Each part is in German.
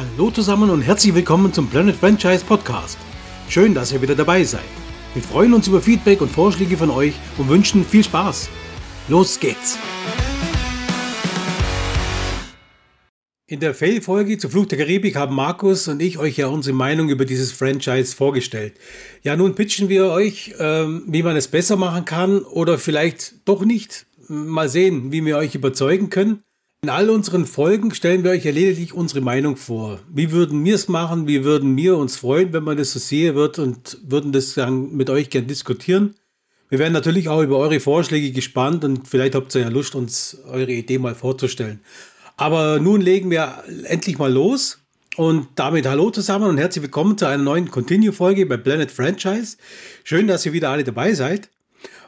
Hallo zusammen und herzlich willkommen zum Planet Franchise Podcast. Schön, dass ihr wieder dabei seid. Wir freuen uns über Feedback und Vorschläge von euch und wünschen viel Spaß. Los geht's! In der Fail-Folge zu Fluch der Karibik haben Markus und ich euch ja unsere Meinung über dieses Franchise vorgestellt. Ja, nun pitchen wir euch, ähm, wie man es besser machen kann oder vielleicht doch nicht. Mal sehen, wie wir euch überzeugen können. In all unseren Folgen stellen wir euch ja lediglich unsere Meinung vor. Wie würden wir es machen? Wie würden wir uns freuen, wenn man das so sehen wird und würden das dann mit euch gern diskutieren? Wir werden natürlich auch über eure Vorschläge gespannt und vielleicht habt ihr ja Lust, uns eure Idee mal vorzustellen. Aber nun legen wir endlich mal los. Und damit hallo zusammen und herzlich willkommen zu einer neuen Continue-Folge bei Planet Franchise. Schön, dass ihr wieder alle dabei seid.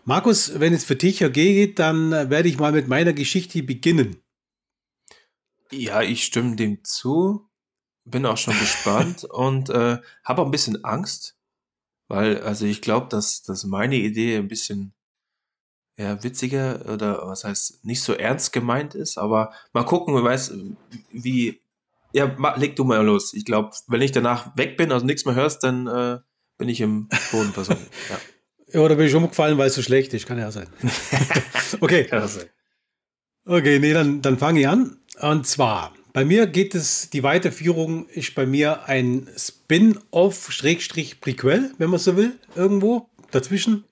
Markus, wenn es für dich okay geht, dann werde ich mal mit meiner Geschichte beginnen. Ja, ich stimme dem zu. Bin auch schon gespannt und äh, habe auch ein bisschen Angst, weil also ich glaube, dass, dass meine Idee ein bisschen ja, witziger oder was heißt nicht so ernst gemeint ist, aber mal gucken, wer weiß, wie. Ja, leg du mal los. Ich glaube, wenn ich danach weg bin, also nichts mehr hörst, dann äh, bin ich im Boden versunken. Ja. ja, oder bin ich umgefallen, weil es so schlecht ist. Kann ja sein. okay. Kann sein. Okay, nee, dann, dann fange ich an. Und zwar, bei mir geht es, die Weiterführung ist bei mir ein Spin-off, Schrägstrich, Prequel, wenn man so will, irgendwo dazwischen.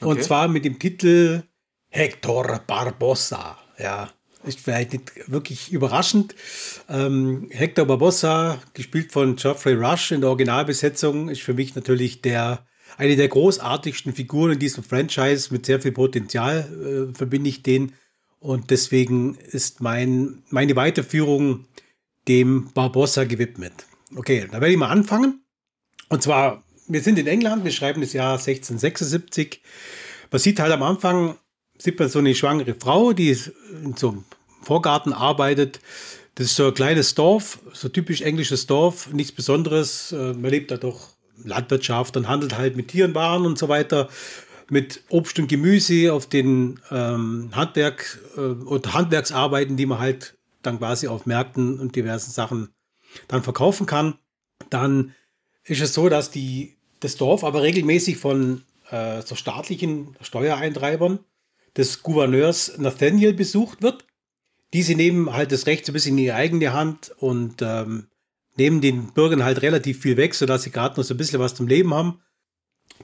Okay. Und zwar mit dem Titel Hector Barbossa. Ja, ist vielleicht nicht wirklich überraschend. Ähm, Hector Barbossa, gespielt von Geoffrey Rush in der Originalbesetzung, ist für mich natürlich der eine der großartigsten Figuren in diesem Franchise mit sehr viel Potenzial, äh, verbinde ich den. Und deswegen ist mein, meine Weiterführung dem Barbossa gewidmet. Okay, da werde ich mal anfangen. Und zwar wir sind in England, wir schreiben das Jahr 1676. Man sieht halt am Anfang, sieht man so eine schwangere Frau, die in so einem Vorgarten arbeitet. Das ist so ein kleines Dorf, so typisch englisches Dorf, nichts Besonderes. Äh, man lebt da doch Landwirtschaft und handelt halt mit Tieren, Waren und so weiter, mit Obst und Gemüse auf den ähm, Handwerk äh, und Handwerksarbeiten, die man halt dann quasi auf Märkten und diversen Sachen dann verkaufen kann. Dann ist es so, dass die das Dorf aber regelmäßig von äh, so staatlichen Steuereintreibern des Gouverneurs Nathaniel besucht wird. Diese nehmen halt das Recht so ein bisschen in ihre eigene Hand und ähm, nehmen den Bürgern halt relativ viel weg, sodass sie gerade noch so ein bisschen was zum Leben haben.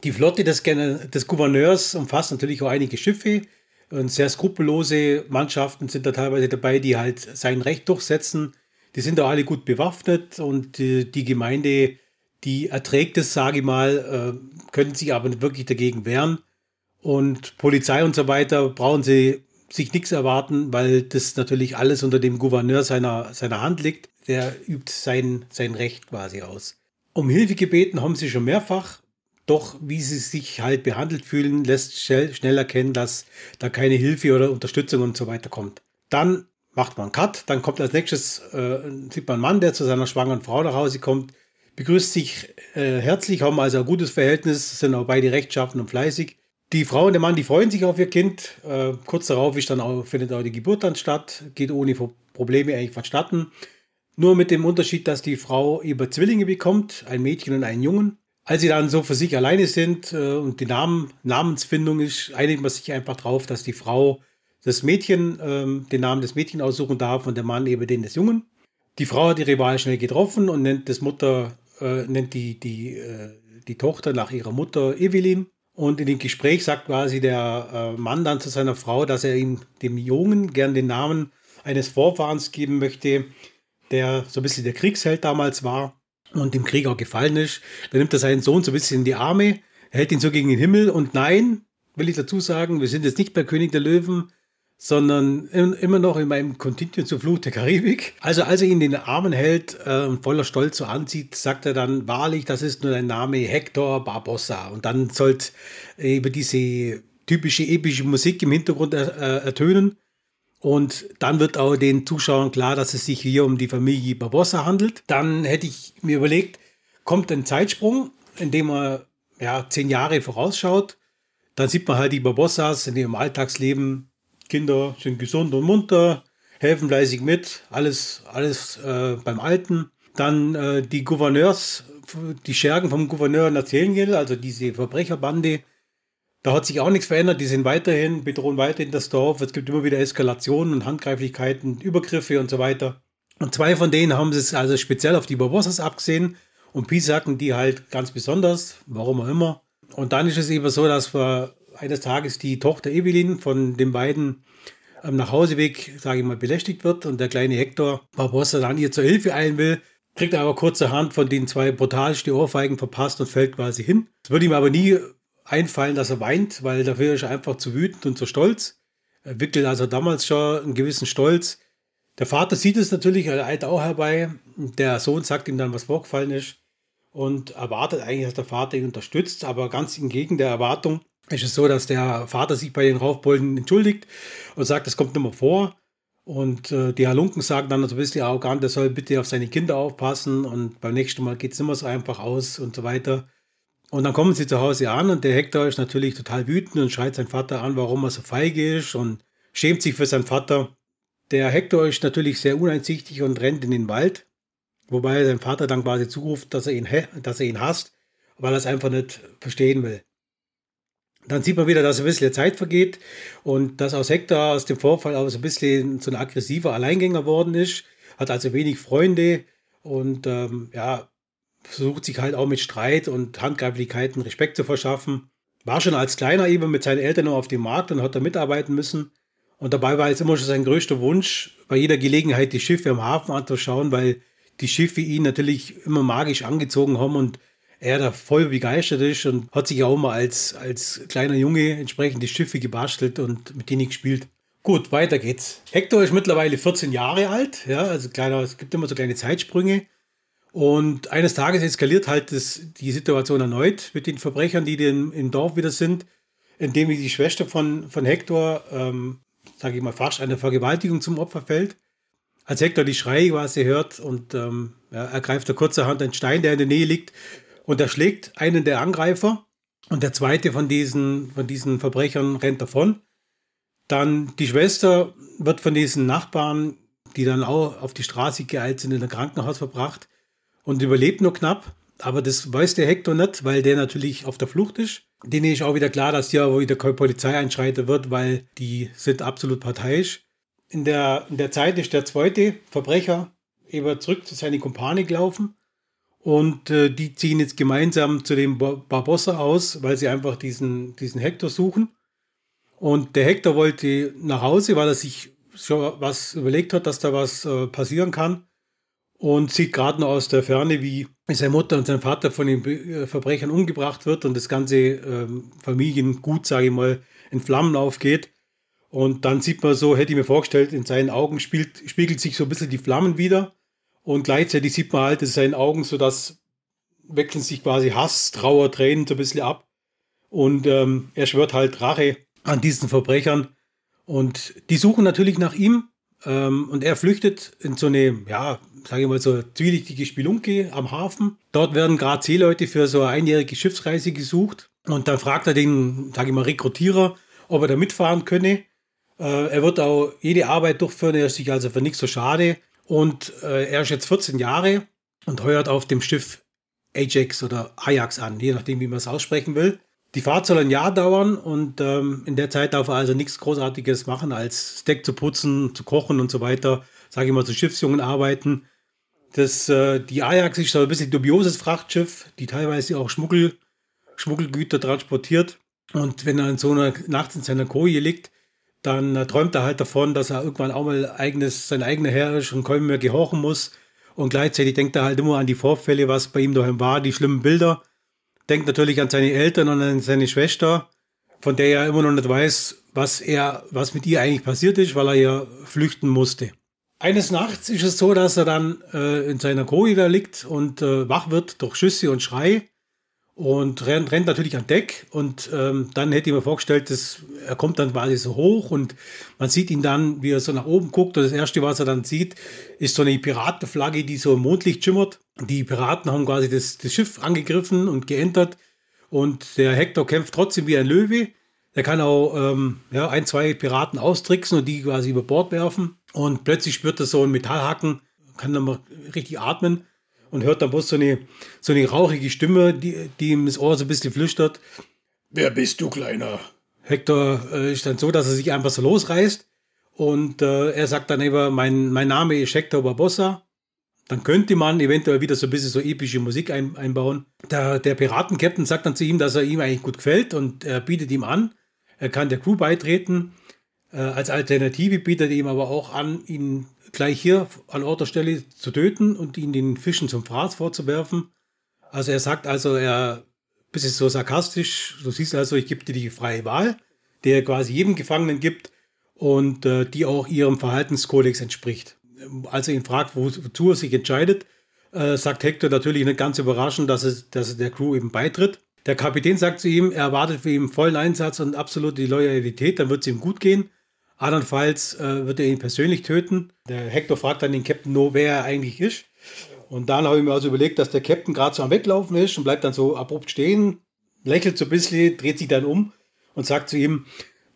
Die Flotte des, des Gouverneurs umfasst natürlich auch einige Schiffe und sehr skrupellose Mannschaften sind da teilweise dabei, die halt sein Recht durchsetzen. Die sind auch alle gut bewaffnet und die, die Gemeinde die erträgt es, sage ich mal, äh, können sich aber nicht wirklich dagegen wehren. Und Polizei und so weiter brauchen sie sich nichts erwarten, weil das natürlich alles unter dem Gouverneur seiner, seiner Hand liegt. Der übt sein, sein Recht quasi aus. Um Hilfe gebeten haben sie schon mehrfach, doch wie sie sich halt behandelt fühlen, lässt schnell, schnell erkennen, dass da keine Hilfe oder Unterstützung und so weiter kommt. Dann macht man einen Cut, dann kommt als nächstes, äh, sieht man einen Mann, der zu seiner schwangeren Frau nach Hause kommt, begrüßt sich äh, herzlich, haben also ein gutes Verhältnis, sind auch beide rechtschaffen und fleißig. Die Frau und der Mann, die freuen sich auf ihr Kind. Äh, kurz darauf ist dann auch, findet auch die Geburt dann statt, geht ohne Probleme eigentlich vonstatten. Nur mit dem Unterschied, dass die Frau über Zwillinge bekommt, ein Mädchen und einen Jungen. Als sie dann so für sich alleine sind äh, und die Namen, Namensfindung ist, einigt man sich einfach drauf, dass die Frau das Mädchen, äh, den Namen des Mädchen aussuchen darf und der Mann eben den des Jungen. Die Frau hat ihre Wahl schnell getroffen und nennt das Mutter äh, nennt die, die, äh, die Tochter nach ihrer Mutter Evelyn. Und in dem Gespräch sagt quasi der äh, Mann dann zu seiner Frau, dass er ihm dem Jungen gern den Namen eines Vorfahrens geben möchte, der so ein bisschen der Kriegsheld damals war und dem Krieg auch gefallen ist. Dann nimmt er seinen Sohn so ein bisschen in die Arme, hält ihn so gegen den Himmel und nein, will ich dazu sagen, wir sind jetzt nicht bei König der Löwen, sondern immer noch in meinem Continuum zur Flucht der Karibik. Also als er ihn in den Armen hält äh, und voller Stolz so anzieht, sagt er dann, wahrlich, das ist nur dein Name Hector Barbossa. Und dann sollte eben diese typische epische Musik im Hintergrund er, äh, ertönen. Und dann wird auch den Zuschauern klar, dass es sich hier um die Familie Barbossa handelt. Dann hätte ich mir überlegt, kommt ein Zeitsprung, in dem er ja, zehn Jahre vorausschaut. Dann sieht man halt die Barbossas in ihrem Alltagsleben Kinder sind gesund und munter, helfen fleißig mit, alles, alles äh, beim Alten. dann äh, die Gouverneurs, die Schergen vom Gouverneur Nathaniel, also diese Verbrecherbande, da hat sich auch nichts verändert. Die sind weiterhin, bedrohen weiterhin das Dorf. Es gibt immer wieder Eskalationen und Handgreiflichkeiten, Übergriffe und so weiter. Und zwei von denen haben es also speziell auf die Barbossas abgesehen und Pisaken die halt ganz besonders, warum auch immer. Und dann ist es eben so, dass wir eines Tages die Tochter Evelyn von den beiden am Nachhauseweg, sage ich mal, belästigt wird und der kleine Hector Barbossa dann ihr zur Hilfe eilen will, kriegt aber kurzerhand von den zwei brutalsten Ohrfeigen verpasst und fällt quasi hin. Es würde ihm aber nie einfallen, dass er weint, weil dafür ist er einfach zu wütend und zu stolz. Er wickelt also damals schon einen gewissen Stolz. Der Vater sieht es natürlich, er eilt auch herbei. Der Sohn sagt ihm dann, was vorgefallen ist und erwartet eigentlich, dass der Vater ihn unterstützt, aber ganz entgegen der Erwartung ist es so, dass der Vater sich bei den Raufbolden entschuldigt und sagt, das kommt nicht mehr vor. Und äh, die Halunken sagen dann so ein bisschen arrogant, er soll bitte auf seine Kinder aufpassen und beim nächsten Mal geht es immer so einfach aus und so weiter. Und dann kommen sie zu Hause an und der Hector ist natürlich total wütend und schreit seinen Vater an, warum er so feige ist und schämt sich für seinen Vater. Der Hector ist natürlich sehr uneinsichtig und rennt in den Wald, wobei sein Vater dann quasi zuruft, dass er ihn, dass er ihn hasst, weil er es einfach nicht verstehen will. Dann sieht man wieder, dass ein bisschen Zeit vergeht und dass aus Hector aus dem Vorfall auch so ein bisschen so ein aggressiver Alleingänger worden ist, hat also wenig Freunde und ähm, ja, versucht sich halt auch mit Streit und Handgreiflichkeiten Respekt zu verschaffen. War schon als Kleiner eben mit seinen Eltern auf dem Markt und hat da mitarbeiten müssen. Und dabei war es immer schon sein größter Wunsch, bei jeder Gelegenheit die Schiffe am Hafen anzuschauen, weil die Schiffe ihn natürlich immer magisch angezogen haben und er da voll begeistert ist und hat sich auch mal als, als kleiner Junge entsprechend die Schiffe gebastelt und mit denen gespielt. Gut, weiter geht's. Hector ist mittlerweile 14 Jahre alt, ja, also kleiner, es gibt immer so kleine Zeitsprünge. Und eines Tages eskaliert halt das, die Situation erneut mit den Verbrechern, die den, im Dorf wieder sind, indem die Schwester von, von Hector, ähm, sage ich mal, fast einer Vergewaltigung zum Opfer fällt. Als Hector die Schreie quasi hört und ähm, ja, ergreift er kurzerhand einen Stein, der in der Nähe liegt, und erschlägt einen der Angreifer. Und der zweite von diesen, von diesen Verbrechern rennt davon. Dann die Schwester wird von diesen Nachbarn, die dann auch auf die Straße geeilt sind, in ein Krankenhaus verbracht und überlebt nur knapp. Aber das weiß der Hector nicht, weil der natürlich auf der Flucht ist. Denen ist auch wieder klar, dass hier wieder keine Polizei einschreiten wird, weil die sind absolut parteiisch. In der, in der Zeit ist der zweite Verbrecher eben zurück zu seinen Kumpane gelaufen. Und äh, die ziehen jetzt gemeinsam zu dem Barbossa aus, weil sie einfach diesen, diesen Hector suchen. Und der Hector wollte nach Hause, weil er sich schon was überlegt hat, dass da was äh, passieren kann und sieht gerade noch aus der Ferne, wie seine Mutter und sein Vater von den äh, Verbrechern umgebracht wird und das ganze ähm, Familiengut, sage ich mal, in Flammen aufgeht. Und dann sieht man so, hätte ich mir vorgestellt, in seinen Augen spielt, spiegelt sich so ein bisschen die Flammen wieder. Und gleichzeitig sieht man halt in seinen Augen so, dass wechseln sich quasi Hass, Trauer, Tränen so ein bisschen ab. Und ähm, er schwört halt Rache an diesen Verbrechern. Und die suchen natürlich nach ihm. Ähm, und er flüchtet in so eine, ja, sage ich mal so, zwielichtige Spelunke am Hafen. Dort werden gerade Seeleute für so eine einjährige Schiffsreise gesucht. Und dann fragt er den, sage ich mal, Rekrutierer, ob er da mitfahren könne. Äh, er wird auch jede Arbeit durchführen, er ist sich also für nichts so schade. Und äh, er ist jetzt 14 Jahre und heuert auf dem Schiff Ajax oder Ajax an, je nachdem, wie man es aussprechen will. Die Fahrt soll ein Jahr dauern und ähm, in der Zeit darf er also nichts Großartiges machen, als Steak zu putzen, zu kochen und so weiter. Sage ich mal, zu Schiffsjungen arbeiten. Das, äh, die Ajax ist so ein bisschen dubioses Frachtschiff, die teilweise auch Schmuggel, Schmuggelgüter transportiert. Und wenn er in so einer Nacht in seiner Koje liegt, dann äh, träumt er halt davon, dass er irgendwann auch mal eigenes, sein eigener Herr ist und kaum mehr gehorchen muss. Und gleichzeitig denkt er halt immer an die Vorfälle, was bei ihm daheim war, die schlimmen Bilder. Denkt natürlich an seine Eltern und an seine Schwester, von der er immer noch nicht weiß, was er, was mit ihr eigentlich passiert ist, weil er ja flüchten musste. Eines Nachts ist es so, dass er dann äh, in seiner Koje da liegt und äh, wach wird durch Schüsse und Schrei und rennt, rennt natürlich an Deck. Und ähm, dann hätte ich mir vorgestellt, dass er kommt dann quasi so hoch und man sieht ihn dann, wie er so nach oben guckt. Und das Erste, was er dann sieht, ist so eine Piratenflagge, die so im Mondlicht schimmert. Die Piraten haben quasi das, das Schiff angegriffen und geentert. Und der Hector kämpft trotzdem wie ein Löwe. Der kann auch ähm, ja, ein, zwei Piraten austricksen und die quasi über Bord werfen. Und plötzlich spürt er so einen Metallhaken, kann dann mal richtig atmen. und hört dann bloß so eine, so eine rauchige Stimme, die, die ihm das Ohr so ein bisschen flüstert. Wer bist du, Kleiner? Hector äh, ist dann so, dass er sich einfach so losreißt und äh, er sagt dann eben, mein, mein Name ist Hector Barbossa. Dann könnte man eventuell wieder so ein bisschen so epische Musik ein, einbauen. Der, der Piratenkapitän sagt dann zu ihm, dass er ihm eigentlich gut gefällt und er bietet ihm an, er kann der Crew beitreten. Äh, als Alternative bietet er ihm aber auch an, ihn gleich hier an Ort der Stelle zu töten und ihn den Fischen zum Fraß vorzuwerfen. Also er sagt also, er bisschen so sarkastisch, du siehst also, ich gebe dir die freie Wahl, der quasi jedem Gefangenen gibt und äh, die auch ihrem Verhaltenskodex entspricht. Als er ihn fragt, wozu er sich entscheidet, äh, sagt Hector natürlich nicht ganz überraschend, dass, es, dass er der Crew eben beitritt. Der Kapitän sagt zu ihm, er erwartet für ihn vollen Einsatz und absolute Loyalität, dann wird es ihm gut gehen. Andernfalls äh, wird er ihn persönlich töten. Der Hector fragt dann den Captain No, wer er eigentlich ist. Und dann habe ich mir also überlegt, dass der Captain gerade so am Weglaufen ist und bleibt dann so abrupt stehen, lächelt so ein bisschen, dreht sich dann um und sagt zu ihm,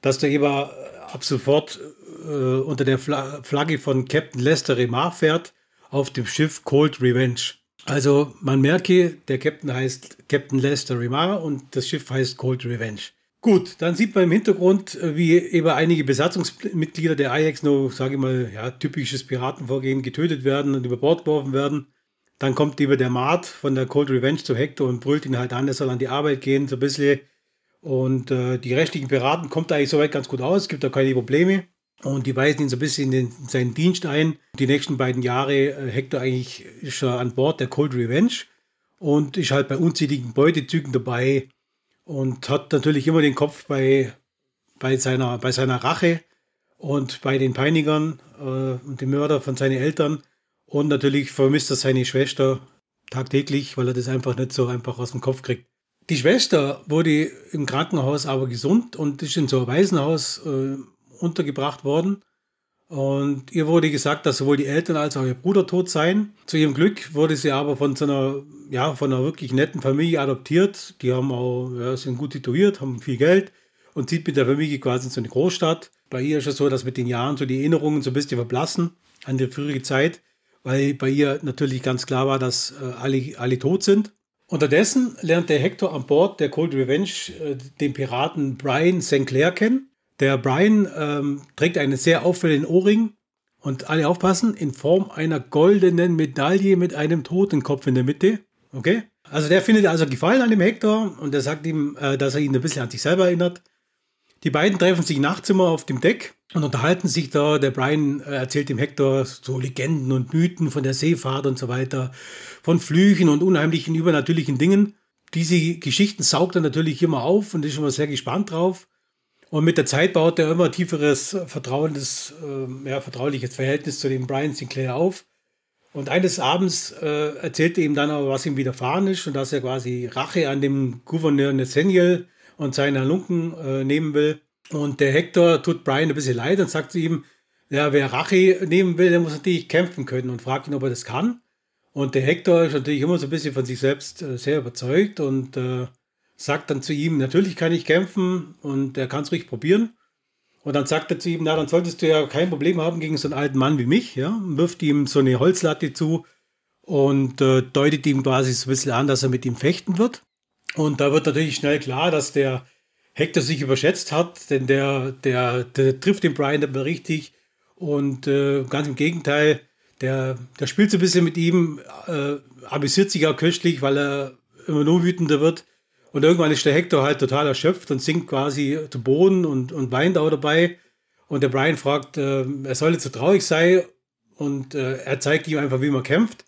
dass der Eber ab sofort äh, unter der Flagge von Captain Lester Remar fährt auf dem Schiff Cold Revenge. Also man merke, der Captain heißt Captain Lester Remar und das Schiff heißt Cold Revenge. Gut, dann sieht man im Hintergrund, äh, wie eben einige Besatzungsmitglieder der Ajax nur, sage ich mal, ja, typisches Piratenvorgehen getötet werden und über Bord geworfen werden. Dann kommt eben der Mart von der Cold Revenge zu Hector und brüllt ihn halt an, er soll an die Arbeit gehen, so ein bisschen. Und äh, die restlichen Piraten kommt eigentlich soweit ganz gut aus, gibt da keine Probleme. Und die weisen ihn so ein bisschen in, seinen Dienst ein. Die nächsten beiden Jahre, äh, Hector eigentlich ist an Bord der Cold Revenge und ist halt bei unzähligen Beutezügen dabei und hat natürlich immer den Kopf bei, bei, seiner, bei seiner Rache und bei den Peinigern äh, und dem Mörder von seinen Eltern. Und natürlich vermisst er seine Schwester tagtäglich, weil er das einfach nicht so einfach aus dem Kopf kriegt. Die Schwester wurde im Krankenhaus aber gesund und ist in so einem Waisenhaus äh, untergebracht worden. Und ihr wurde gesagt, dass sowohl die Eltern als auch ihr Bruder tot seien. Zu ihrem Glück wurde sie aber von so einer, ja, von einer wirklich netten Familie adoptiert. Die haben auch, ja, sind gut situiert, haben viel Geld und zieht mit der Familie quasi in so eine Großstadt. Bei ihr ist es so, dass mit den Jahren so die Erinnerungen so ein bisschen verblassen an die frühere Zeit, weil bei ihr natürlich ganz klar war, dass äh, alle, alle tot sind. Unterdessen lernt der Hector an Bord der Cold Revenge äh, den Piraten Brian St. Clair kennen der Brian ähm, trägt einen sehr auffälligen Ohrring und alle aufpassen, in Form einer goldenen Medaille mit einem Totenkopf in der Mitte. Okay? Also der findet also Gefallen an dem Hector und er sagt ihm, äh, dass er ihn ein bisschen an sich selber erinnert. Die beiden treffen sich nachts immer auf dem Deck und unterhalten sich da. Der Brian äh, erzählt dem Hector so Legenden und Mythen von der Seefahrt und so weiter, von Flüchen und unheimlichen übernatürlichen Dingen. Diese Geschichten saugt er natürlich immer auf und ist immer sehr gespannt drauf. Und mit der Zeit baut er immer tieferes, vertrauliches, äh, ja, vertrauliches Verhältnis zu dem Brian Sinclair auf. Und eines Abends äh, erzählt er ihm dann aber, was ihm widerfahren ist und dass er quasi Rache an dem Gouverneur Nathaniel und seiner Lunken äh, nehmen will. Und der Hector tut Brian ein bisschen leid und sagt zu ihm, ja, wer Rache nehmen will, der muss natürlich kämpfen können und fragt ihn, ob er das kann. Und der Hector ist natürlich immer so ein bisschen von sich selbst äh, sehr überzeugt und äh, sagt dann zu ihm, natürlich kann ich kämpfen und er kann es ruhig probieren. Und dann sagt er zu ihm, na, dann solltest du ja kein Problem haben gegen so einen alten Mann wie mich, ja, wirft ihm so eine Holzlatte zu und äh, deutet ihm quasi so ein bisschen an, dass er mit ihm fechten wird. Und da wird natürlich schnell klar, dass der Hector sich überschätzt hat, denn der, der, der trifft den Brian mehr richtig und äh, ganz im Gegenteil, der, der spielt so ein bisschen mit ihm, äh, amüsiert sich auch köstlich, weil er immer nur wütender wird und irgendwann ist der Hector halt total erschöpft und sinkt quasi zu Boden und, und weint auch dabei. Und der Brian fragt, äh, er soll nicht so traurig sein und äh, er zeigt ihm einfach, wie man kämpft.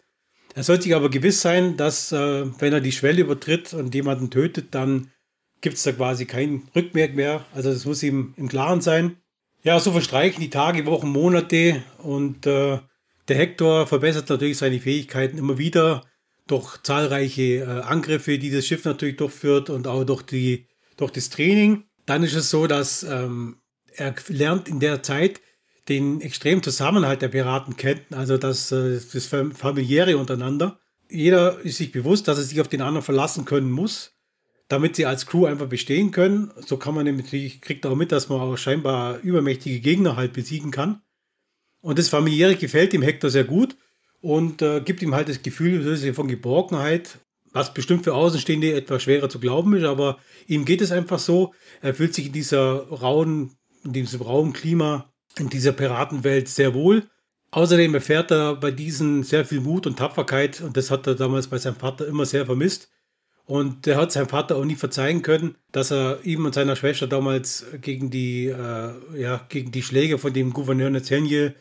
Er sollte sich aber gewiss sein, dass äh, wenn er die Schwelle übertritt und jemanden tötet, dann gibt es da quasi kein Rückmerk mehr. Also das muss ihm im Klaren sein. Ja, so verstreichen die Tage, Wochen, Monate und äh, der Hector verbessert natürlich seine Fähigkeiten immer wieder durch zahlreiche äh, Angriffe, die das Schiff natürlich durchführt und auch durch, die, durch das Training. Dann ist es so, dass ähm, er lernt in der Zeit den extremen Zusammenhalt der Piraten kennen, also das, äh, das familiäre untereinander. Jeder ist sich bewusst, dass er sich auf den anderen verlassen können muss, damit sie als Crew einfach bestehen können. So kann man nämlich, kriegt auch mit, dass man auch scheinbar übermächtige Gegner halt besiegen kann. Und das familiäre gefällt dem Hector sehr gut. Und äh, gibt ihm halt das Gefühl von Geborgenheit, was bestimmt für Außenstehende etwas schwerer zu glauben ist, aber ihm geht es einfach so. Er fühlt sich in dieser rauen, in diesem rauen Klima, in dieser Piratenwelt sehr wohl. Außerdem erfährt er bei diesen sehr viel Mut und Tapferkeit und das hat er damals bei seinem Vater immer sehr vermisst. Und der hat seinem Vater auch nie verzeihen können, dass er ihm und seiner Schwester damals gegen die, äh, ja, gegen die Schläge von dem Gouverneur Nathaniel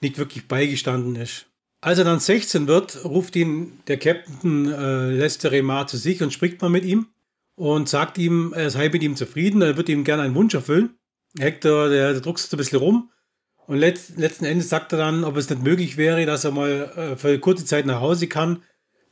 nicht wirklich beigestanden ist. Als er dann 16 wird, ruft ihn der Captain äh, Lester Remar zu sich und spricht mal mit ihm und sagt ihm, er sei mit ihm zufrieden, er wird ihm gerne einen Wunsch erfüllen. Hector, der, der druckst ein bisschen rum und let, letzten Endes sagt er dann, ob es nicht möglich wäre, dass er mal äh, für kurze Zeit nach Hause kann,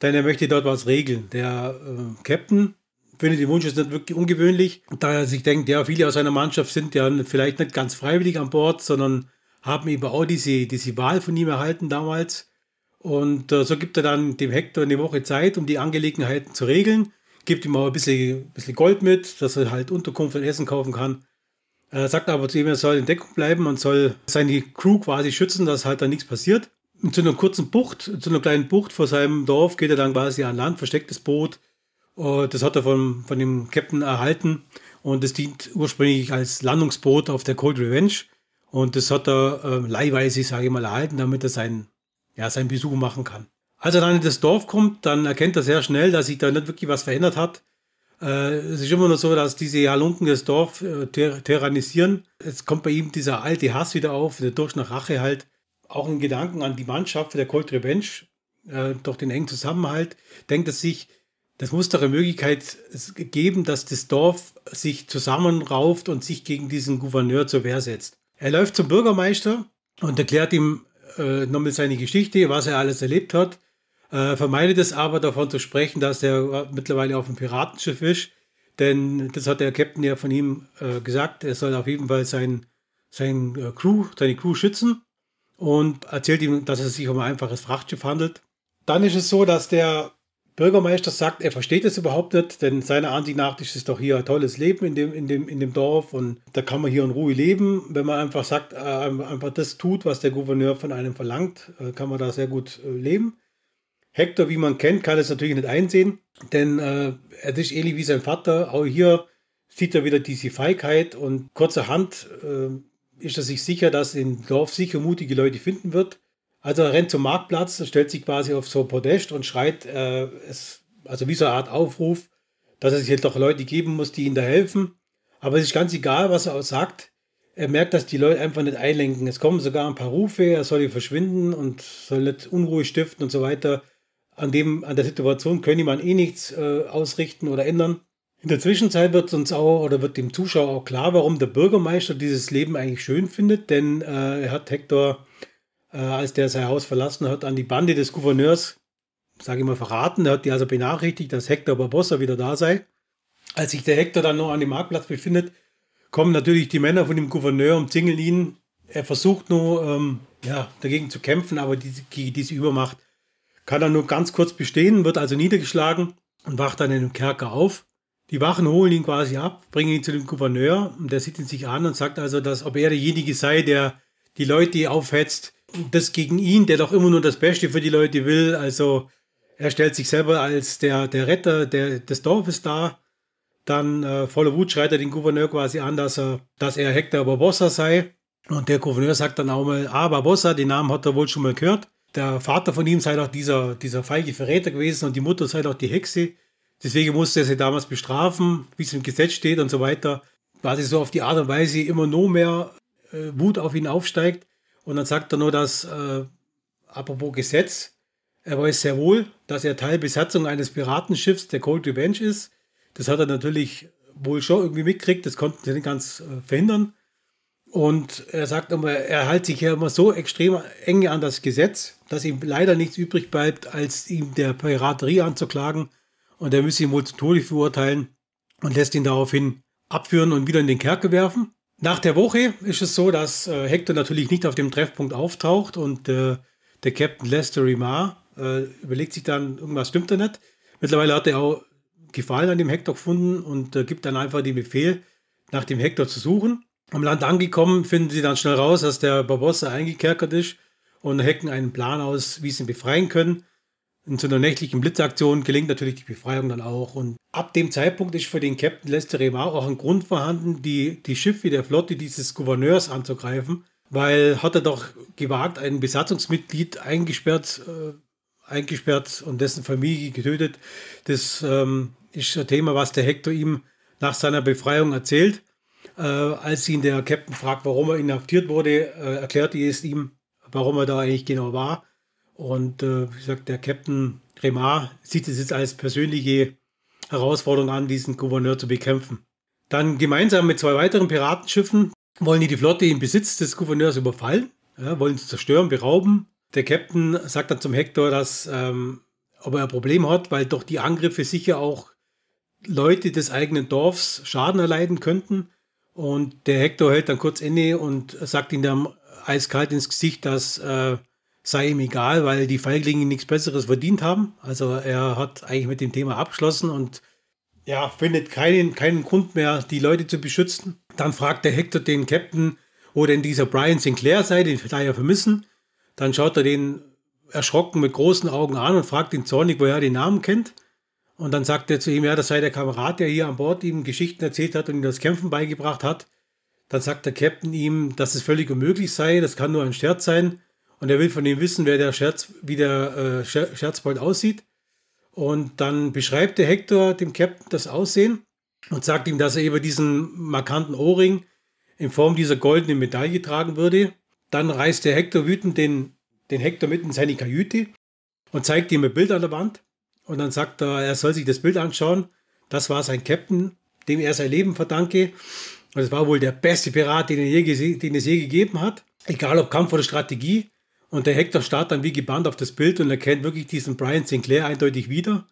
denn er möchte dort was regeln. Der äh, Captain findet den Wunsch jetzt nicht wirklich ungewöhnlich, da er sich denkt, ja, viele aus seiner Mannschaft sind ja vielleicht nicht ganz freiwillig an Bord, sondern haben eben auch diese, diese Wahl von ihm erhalten damals. Und äh, so gibt er dann dem Hector eine Woche Zeit, um die Angelegenheiten zu regeln. Gibt ihm auch ein bisschen, bisschen Gold mit, dass er halt Unterkunft und Essen kaufen kann. Er sagt aber zu ihm, er soll in Deckung bleiben und soll seine Crew quasi schützen, dass halt da nichts passiert. Und zu einer kurzen Bucht, zu einer kleinen Bucht vor seinem Dorf geht er dann quasi an Land, versteckt das Boot. Und das hat er von, von dem Captain erhalten. Und das dient ursprünglich als Landungsboot auf der Cold Revenge. Und das hat er äh, leihweise, sage ich mal, erhalten, damit er seinen ja, seinen Besuch machen kann. Als er dann in das Dorf kommt, dann erkennt er sehr schnell, dass sich da nicht wirklich was verändert hat. Äh, es ist immer nur so, dass diese Halunken das Dorf äh, ter tyrannisieren. Es kommt bei ihm dieser alte Hass wieder auf, der Durst nach Rache halt. Auch in Gedanken an die Mannschaft der Colt Revenge, äh, durch den engen Zusammenhalt, denkt er sich, das muss doch eine Möglichkeit geben, dass das Dorf sich zusammenrauft und sich gegen diesen Gouverneur zur Wehr setzt. Er läuft zum Bürgermeister und erklärt ihm äh, nochmal seine Geschichte, was er alles erlebt hat. Äh, vermeidet es aber davon zu sprechen, dass er mittlerweile auf dem Piratenschiff ist. Denn das hat der Captain ja von ihm äh, gesagt. Er soll auf jeden Fall sein, sein äh, Crew, seine Crew schützen und erzählt ihm, dass es sich um ein einfaches Frachtschiff handelt. Dann ist es so, dass der Bürgermeister sagt, er versteht es überhaupt nicht, denn seiner Ansicht nach ist es doch hier ein tolles Leben in dem, in dem, in dem Dorf und da kann man hier in Ruhe leben. Wenn man einfach sagt, äh, einfach das tut, was der Gouverneur von einem verlangt, äh, kann man da sehr gut äh, leben. Hector, wie man kennt, kann es natürlich nicht einsehen, denn äh, er ist ähnlich wie sein Vater. Auch hier sieht er wieder diese Feigheit und kurzerhand äh, ist er sich sicher, dass im Dorf sicher mutige Leute finden wird. Also er rennt zum Marktplatz, stellt sich quasi auf so Podest und schreit, äh, es, also wie so eine Art Aufruf, dass es halt doch Leute geben muss, die ihm da helfen. Aber es ist ganz egal, was er auch sagt. Er merkt, dass die Leute einfach nicht einlenken. Es kommen sogar ein paar Rufe, er soll hier verschwinden und soll nicht Unruhe stiften und so weiter. An, dem, an der Situation könne man eh nichts äh, ausrichten oder ändern. In der Zwischenzeit wird uns auch oder wird dem Zuschauer auch klar, warum der Bürgermeister dieses Leben eigentlich schön findet, denn äh, er hat Hector äh, als der sein Haus verlassen hat, an die Bande des Gouverneurs, sage ich mal, verraten. Er hat die also benachrichtigt, dass Hector Barbossa wieder da sei. Als sich der Hector dann noch an dem Marktplatz befindet, kommen natürlich die Männer von dem Gouverneur und zingeln ihn. Er versucht nur, ähm, ja, dagegen zu kämpfen, aber diese, diese Übermacht kann er nur ganz kurz bestehen, wird also niedergeschlagen und wacht dann in dem Kerker auf. Die Wachen holen ihn quasi ab, bringen ihn zu dem Gouverneur und der sieht ihn sich an und sagt also, dass ob er derjenige sei, der die Leute aufhetzt, das gegen ihn, der doch immer nur das Beste für die Leute will. Also er stellt sich selber als der, der Retter der, des Dorfes dar. Dann äh, voller Wut schreit er den Gouverneur quasi an, dass er, dass er Hector Barbossa sei. Und der Gouverneur sagt dann auch mal, ah, Barbossa, den Namen hat er wohl schon mal gehört. Der Vater von ihm sei doch dieser, dieser feige Verräter gewesen und die Mutter sei doch die Hexe. Deswegen musste er sie damals bestrafen, wie es im Gesetz steht und so weiter. Quasi so auf die Art und Weise immer nur mehr äh, Wut auf ihn aufsteigt. Und dann sagt er nur, dass, äh, apropos Gesetz, er weiß sehr wohl, dass er Teil Besatzung eines Piratenschiffs der Cold Revenge ist. Das hat er natürlich wohl schon irgendwie mitgekriegt, das konnten sie nicht ganz äh, verhindern. Und er sagt immer, er hält sich ja immer so extrem eng an das Gesetz, dass ihm leider nichts übrig bleibt, als ihm der Piraterie anzuklagen. Und er müsse ihn wohl zu Tode verurteilen und lässt ihn daraufhin abführen und wieder in den Kerker werfen. Nach der Woche ist es so, dass äh, Hector natürlich nicht auf dem Treffpunkt auftaucht und äh, der Captain Lester Rimar äh, überlegt sich dann, irgendwas stimmt da nicht. Mittlerweile hat er auch Gefallen an dem Hector gefunden und äh, gibt dann einfach den Befehl, nach dem Hector zu suchen. Am Land angekommen, finden sie dann schnell raus, dass der Barbossa eingekerkert ist und hecken einen Plan aus, wie sie ihn befreien können. In so einer nächtlichen Blitzaktion gelingt natürlich die Befreiung dann auch. Und ab dem Zeitpunkt ist für den Captain Lester Remar auch ein Grund vorhanden, die, die Schiffe der Flotte dieses Gouverneurs anzugreifen, weil hat er doch gewagt, ein Besatzungsmitglied eingesperrt, äh, eingesperrt und dessen Familie getötet. Das ähm, ist ein Thema, was der Hector ihm nach seiner Befreiung erzählt. Äh, als ihn der Captain fragt, warum er inhaftiert wurde, äh, erklärt er es ihm, warum er da eigentlich genau war. Und äh, wie gesagt, der Captain Remar sieht es jetzt als persönliche Herausforderung an, diesen Gouverneur zu bekämpfen. Dann gemeinsam mit zwei weiteren Piratenschiffen wollen die die Flotte im Besitz des Gouverneurs überfallen, ja, wollen sie zerstören, berauben. Der Captain sagt dann zum Hector, dass ähm, ob er ein Problem hat, weil doch die Angriffe sicher auch Leute des eigenen Dorfs Schaden erleiden könnten. Und der Hector hält dann kurz inne und sagt ihm dann eiskalt ins Gesicht, dass äh, sei ihm egal, weil die Feiglinge nichts Besseres verdient haben. Also er hat eigentlich mit dem Thema abgeschlossen und ja, findet keinen, keinen Grund mehr, die Leute zu beschützen. Dann fragt der Hector den Captain, wo denn dieser Brian Sinclair sei, den wir ja vermissen. Dann schaut er den erschrocken mit großen Augen an und fragt ihn zornig, woher er den Namen kennt. Und dann sagt er zu ihm, ja, das sei der Kamerad, der hier an Bord ihm Geschichten erzählt hat und ihm das Kämpfen beigebracht hat. Dann sagt der Captain ihm, dass es völlig unmöglich sei, das kann nur ein Scherz sein. Und er will von ihm wissen, wer der Scherz, wie der äh, Scherzbold aussieht. Und dann beschreibt der Hector dem Captain das Aussehen und sagt ihm, dass er über diesen markanten Ohrring in Form dieser goldenen Medaille tragen würde. Dann reißt der Hector wütend den, den Hector mit in seine Kajüte und zeigt ihm ein Bild an der Wand. Und dann sagt er, er soll sich das Bild anschauen. Das war sein Captain, dem er sein Leben verdanke. Und es war wohl der beste Pirat, den, er je, den es je gegeben hat. Egal ob Kampf oder Strategie. Und der Hector starrt dann wie gebannt auf das Bild und erkennt wirklich diesen Brian Sinclair eindeutig wieder.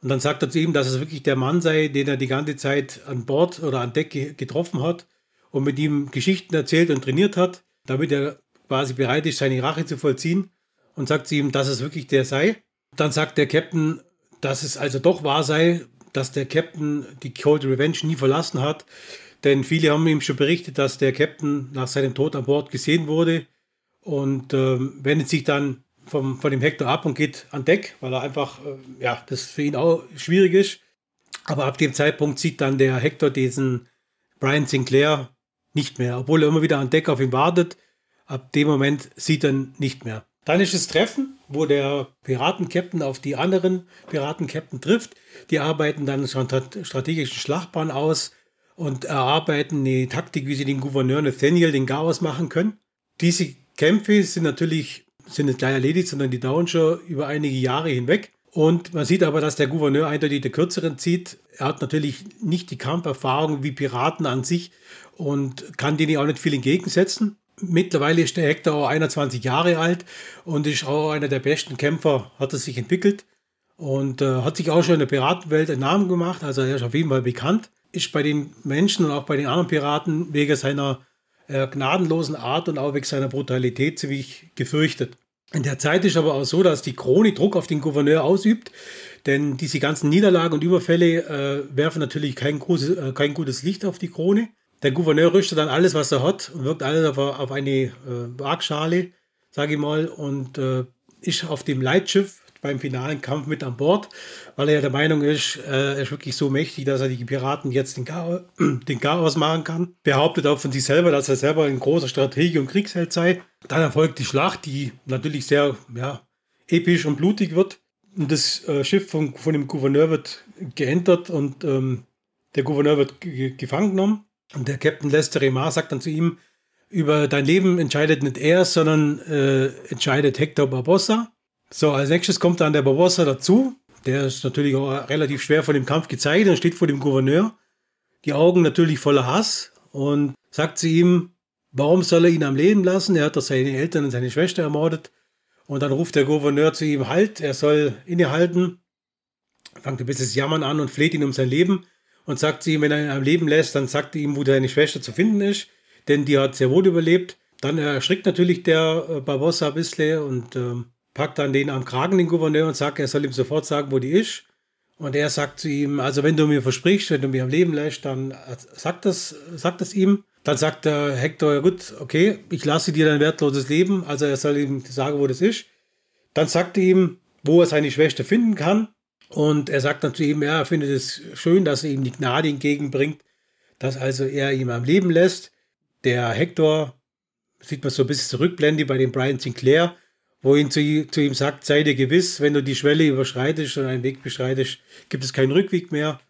Und dann sagt er zu ihm, dass es wirklich der Mann sei, den er die ganze Zeit an Bord oder an Deck getroffen hat und mit ihm Geschichten erzählt und trainiert hat, damit er quasi bereit ist, seine Rache zu vollziehen. Und sagt zu ihm, dass es wirklich der sei. Dann sagt der Captain, dass es also doch wahr sei, dass der Captain die Cold Revenge nie verlassen hat. Denn viele haben ihm schon berichtet, dass der Captain nach seinem Tod an Bord gesehen wurde und ähm, wendet sich dann vom, von dem Hector ab und geht an Deck, weil er einfach, äh, ja, das für ihn auch schwierig ist. Aber ab dem Zeitpunkt sieht dann der Hector diesen Brian Sinclair nicht mehr, obwohl er immer wieder an Deck auf ihn wartet. Ab dem Moment sieht er ihn nicht mehr. Dann ist das Treffen, wo der Piratenkapitän auf die anderen Piratenkapitän trifft. Die arbeiten dann schon strategischen Schlachtplan aus und erarbeiten eine Taktik, wie sie den Gouverneur Nathaniel den Chaos machen können. Diese Kämpfe sind natürlich sind nicht gleich erledigt, sondern die dauern schon über einige Jahre hinweg. Und man sieht aber, dass der Gouverneur eindeutig der kürzeren zieht. Er hat natürlich nicht die Kampferfahrung wie Piraten an sich und kann denen auch nicht viel entgegensetzen. Mittlerweile ist der Hector auch 21 Jahre alt und ist auch einer der besten Kämpfer, hat er sich entwickelt und äh, hat sich auch schon in der Piratenwelt einen Namen gemacht. Also er ist auf jeden Fall bekannt. Ist bei den Menschen und auch bei den anderen Piraten wegen seiner gnadenlosen Art und auch wegen seiner Brutalität ziemlich gefürchtet. In der Zeit ist aber auch so, dass die Krone Druck auf den Gouverneur ausübt, denn diese ganzen Niederlagen und Überfälle äh, werfen natürlich kein, großes, äh, kein gutes Licht auf die Krone. Der Gouverneur rüstet dann alles, was er hat und wirkt alles auf, auf eine äh, Waagschale, sage ich mal, und äh, ist auf dem Leitschiff beim finalen Kampf mit an Bord, weil er der Meinung ist, äh, er ist wirklich so mächtig, dass er die Piraten jetzt den Chaos, den Chaos machen kann. Behauptet auch von sich selber, dass er selber ein großer Strategie und Kriegsheld sei. Dann erfolgt die Schlacht, die natürlich sehr ja, episch und blutig wird. Und das äh, Schiff von, von dem Gouverneur wird geentert und ähm, der Gouverneur wird gefangen genommen. Und der Captain Lester Remar sagt dann zu ihm, über dein Leben entscheidet nicht er, sondern äh, entscheidet Hector Barbossa. So, als nächstes kommt dann der Barbossa dazu. Der ist natürlich auch relativ schwer von dem Kampf gezeigt und steht vor dem Gouverneur. Die Augen natürlich voller Hass und sagt zu ihm, warum soll er ihn am Leben lassen? Er hat doch seine Eltern und seine Schwester ermordet. Und dann ruft der Gouverneur zu ihm, halt, er soll innehalten, fängt ein bisschen Jammern an und fleht ihn um sein Leben und sagt zu ihm, wenn er ihn am Leben lässt, dann sagt er ihm, wo seine Schwester zu finden ist, denn die hat sehr wohl überlebt. Dann erschrickt natürlich der äh, Barbossa ein bisschen und ähm, packt dann den am Kragen, den Gouverneur, und sagt, er soll ihm sofort sagen, wo die ist. Und er sagt zu ihm, also wenn du mir versprichst, wenn du mir am Leben lässt, dann sag das, sag das ihm. Dann sagt der Hector, ja gut, okay, ich lasse dir dein wertloses Leben. Also er soll ihm sagen, wo das ist. Dann sagt er ihm, wo er seine Schwester finden kann. Und er sagt dann zu ihm, ja, er findet es schön, dass er ihm die Gnade entgegenbringt, dass also er ihm am Leben lässt. Der Hector, sieht man so ein bisschen zurückblende bei dem Brian Sinclair, wo ihn zu, zu, ihm sagt, sei dir gewiss, wenn du die Schwelle überschreitest und einen Weg beschreitest, gibt es keinen Rückweg mehr.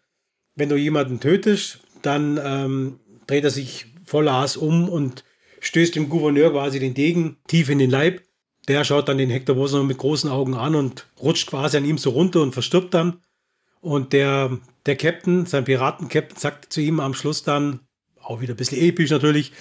Wenn du jemanden tötest, dann ähm, dreht er sich voller Hass um und stößt dem Gouverneur quasi den Degen tief in den Leib. Der schaut dann den Hector Boson mit großen Augen an und rutscht quasi an ihm so runter und verstirbt dann. Und der, der Captain, sein Piratencaptain, sagt zu ihm am Schluss dann, auch wieder ein bisschen episch natürlich,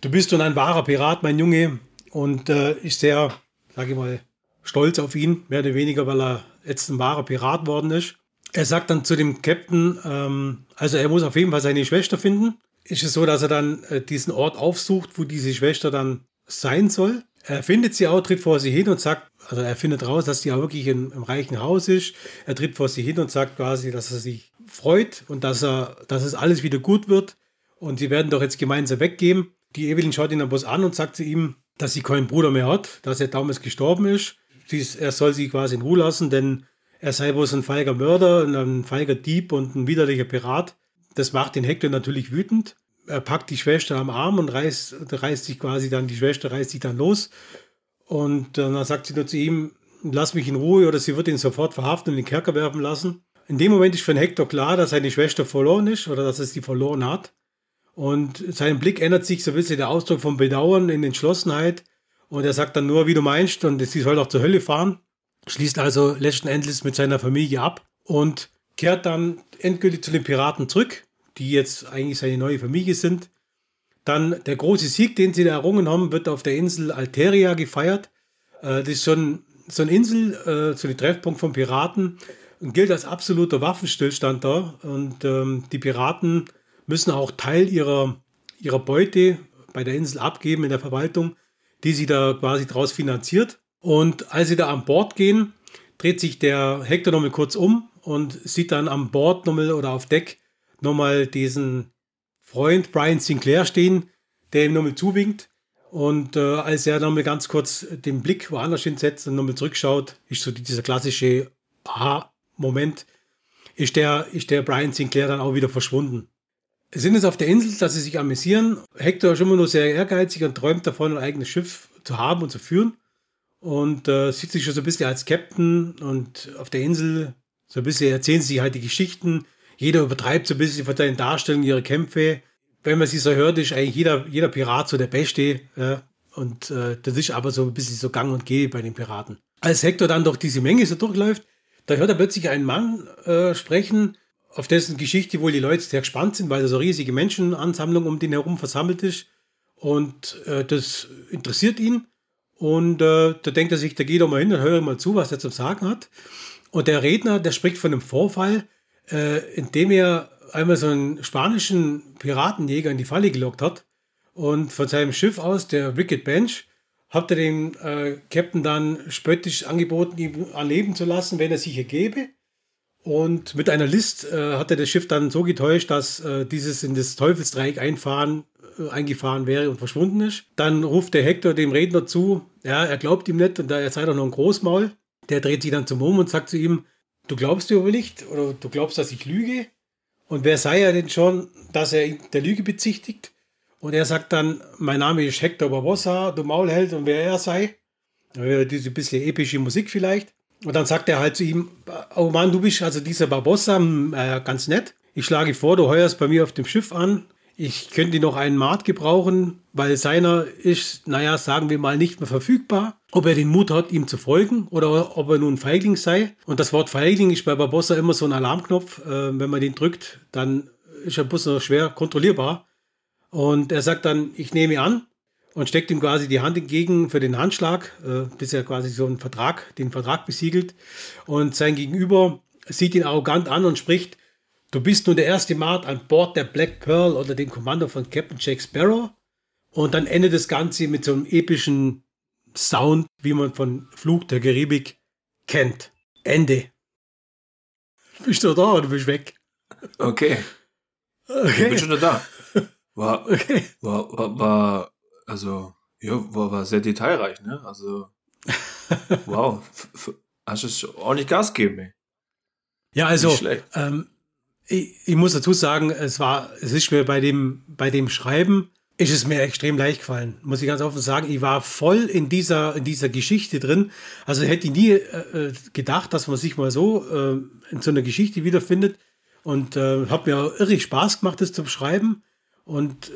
du bist nun ein wahrer Pirat, mein Junge. Und äh, ist sehr, sage ich mal, stolz auf ihn, mehr oder weniger, weil er jetzt ein wahrer Pirat worden ist. Er sagt dann zu dem Captain, ähm, also er muss auf jeden Fall seine Schwester finden. Ist es so, dass er dann äh, diesen Ort aufsucht, wo diese Schwester dann sein soll. Er findet sie auch, tritt vor sie hin und sagt, also er findet raus, dass sie auch wirklich in, im reichen Haus ist. Er tritt vor sie hin und sagt quasi, dass er sich freut und dass er, dass es alles wieder gut wird. Und sie werden doch jetzt gemeinsam weggehen. Die Evelyn schaut ihn dann bloß an und sagt zu ihm, dass sie keinen Bruder mehr hat, dass er damals gestorben ist. ist er soll sie quasi in Ruhe lassen, denn er sei bloß ein feiger Mörder, ein feiger Dieb und ein widerlicher Pirat. Das macht den Hector natürlich wütend er packt die Schwester am Arm und reißt, reißt sich quasi dann, die Schwester reißt sich dann los. Und dann sagt sie nur zu ihm, lass mich in Ruhe oder sie wird ihn sofort verhaften und in den Kerker werfen lassen. In dem Moment ist für den Hector klar, dass seine Schwester verloren ist oder dass er sie verloren hat. Und sein Blick ändert sich so ein bisschen der Ausdruck von Bedauern in Entschlossenheit. Und er sagt dann nur, wie du meinst, und sie soll auch zur Hölle fahren. Schließt also letzten Endes mit seiner Familie ab und kehrt dann endgültig zu den Piraten zurück die jetzt eigentlich seine neue Familie sind. Dann der große Sieg, den sie da errungen haben, wird auf der Insel Alteria gefeiert. Äh, das ist ein, so eine Insel, äh, so ein Treffpunkt von Piraten und gilt als absoluter Waffenstillstand da. Und ähm, die Piraten müssen auch Teil ihrer, ihrer Beute bei der Insel abgeben in der Verwaltung, die sie da quasi daraus finanziert. Und als sie da an Bord gehen, dreht sich der Hector nochmal kurz um und sieht dann am Bord nochmal oder auf Deck nochmal diesen Freund Brian Sinclair stehen, der ihm nochmal zuwinkt. Und äh, als er nochmal ganz kurz den Blick woanders hinsetzt und nochmal zurückschaut, ist so dieser klassische Aha-Moment, ist der, ist der Brian Sinclair dann auch wieder verschwunden. Sind jetzt auf der Insel, dass sie sich amüsieren. Hector ist immer nur sehr ehrgeizig und träumt davon, ein eigenes Schiff zu haben und zu führen. Und äh, sieht sich schon so ein bisschen als Captain und auf der Insel so ein bisschen erzählen sie halt die Geschichten, jeder übertreibt so ein bisschen von seinen Darstellungen ihre Kämpfe. Wenn man sie so hört, ist eigentlich jeder, jeder Pirat so der Beste. Ja? Und äh, das ist aber so ein bisschen so gang und gäbe bei den Piraten. Als Hector dann durch diese Menge so durchläuft, da hört er plötzlich einen Mann äh, sprechen, auf dessen Geschichte wohl die Leute sehr gespannt sind, weil da so riesige Menschenansammlung um den herum versammelt ist. Und äh, das interessiert ihn. Und äh, da denkt er sich, da geht er mal hin und hört mal zu, was er zu sagen hat. Und der Redner, der spricht von einem Vorfall, äh, indem er einmal so einen spanischen Piratenjäger in die Falle gelockt hat und von seinem Schiff aus, der Wicked Bench, hat er den äh, Captain dann spöttisch angeboten, ihn anleben zu lassen, wenn er sich ergebe. Und mit einer List äh, hat er das Schiff dann so getäuscht, dass äh, dieses in das Teufelsdreieck einfahren, äh, eingefahren wäre und verschwunden ist. Dann ruft der Hector dem Redner zu, ja, er glaubt ihm nicht und er sei doch noch ein Großmaul. Der dreht sich dann zum Um und sagt zu ihm, du glaubst dir aber nicht oder du glaubst, dass ich lüge. Und wer sei er denn schon, dass er der Lüge bezichtigt? Und er sagt dann, mein Name ist Hector Barbossa, du Maulheld und wer er sei. Diese bisschen epische Musik vielleicht. Und dann sagt er halt zu ihm, oh Mann, du bist also dieser Barbossa, hm, äh, ganz nett. Ich schlage vor, du heuerst bei mir auf dem Schiff an. Ich könnte noch einen Mart gebrauchen, weil seiner ist, naja, sagen wir mal, nicht mehr verfügbar. Ob er den Mut hat, ihm zu folgen oder ob er nun Feigling sei. Und das Wort Feigling ist bei Barbossa immer so ein Alarmknopf. Äh, wenn man den drückt, dann ist der Bus noch schwer kontrollierbar. Und er sagt dann, ich nehme an und steckt ihm quasi die Hand entgegen für den Handschlag, äh, bis er quasi so einen Vertrag, den Vertrag besiegelt. Und sein Gegenüber sieht ihn arrogant an und spricht, Du bist nun der erste Mart an Bord der Black Pearl oder dem Kommando von Captain Jack Sparrow. Und dann endet das Ganze mit so einem epischen Sound, wie man von Flug der Karibik kennt. Ende. Bist du da oder bist du weg? Okay. okay. Ich bin schon da. War, okay. war, war, war, also, ja, war, war sehr detailreich, ne? Also, wow. Hast du ordentlich Gas gegeben, ey. Ja, also, ähm, ich, ich, muss dazu sagen, es war, es ist mir bei dem, bei dem Schreiben, ist es mir extrem leicht gefallen, muss ich ganz offen sagen. Ich war voll in dieser, in dieser Geschichte drin. Also hätte ich nie äh, äh gedacht, dass man sich mal so äh, in so einer Geschichte wiederfindet. Und äh, hat mir irre Spaß gemacht, das zu schreiben. Und äh,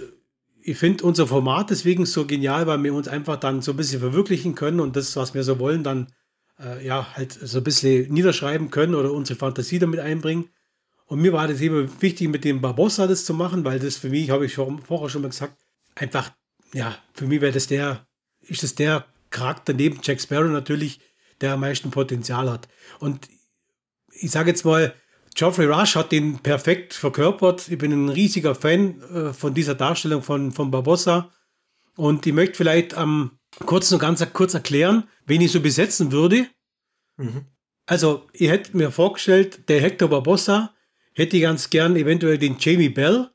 ich finde unser Format deswegen so genial, weil wir uns einfach dann so ein bisschen verwirklichen können und das, was wir so wollen, dann äh, ja halt so ein bisschen niederschreiben können oder unsere Fantasie damit einbringen. Und mir war das eben wichtig, mit dem Barbossa das zu machen, weil das für mich, habe ich schon, vorher schon mal gesagt, einfach, ja, für mich wäre das der, ist das der Charakter neben Jack Sparrow natürlich, der am meisten Potenzial hat. Und ich sage jetzt mal, Geoffrey Rush hat den perfekt verkörpert. Ich bin ein riesiger Fan äh, von dieser Darstellung von, von Barbossa. Und ich möchte vielleicht am ähm, kurz noch ganz kurz erklären, wen ich so besetzen würde. Mhm. Also, ihr hättet mir vorgestellt, der Hector Barbossa hätte ich ganz gern eventuell den Jamie Bell.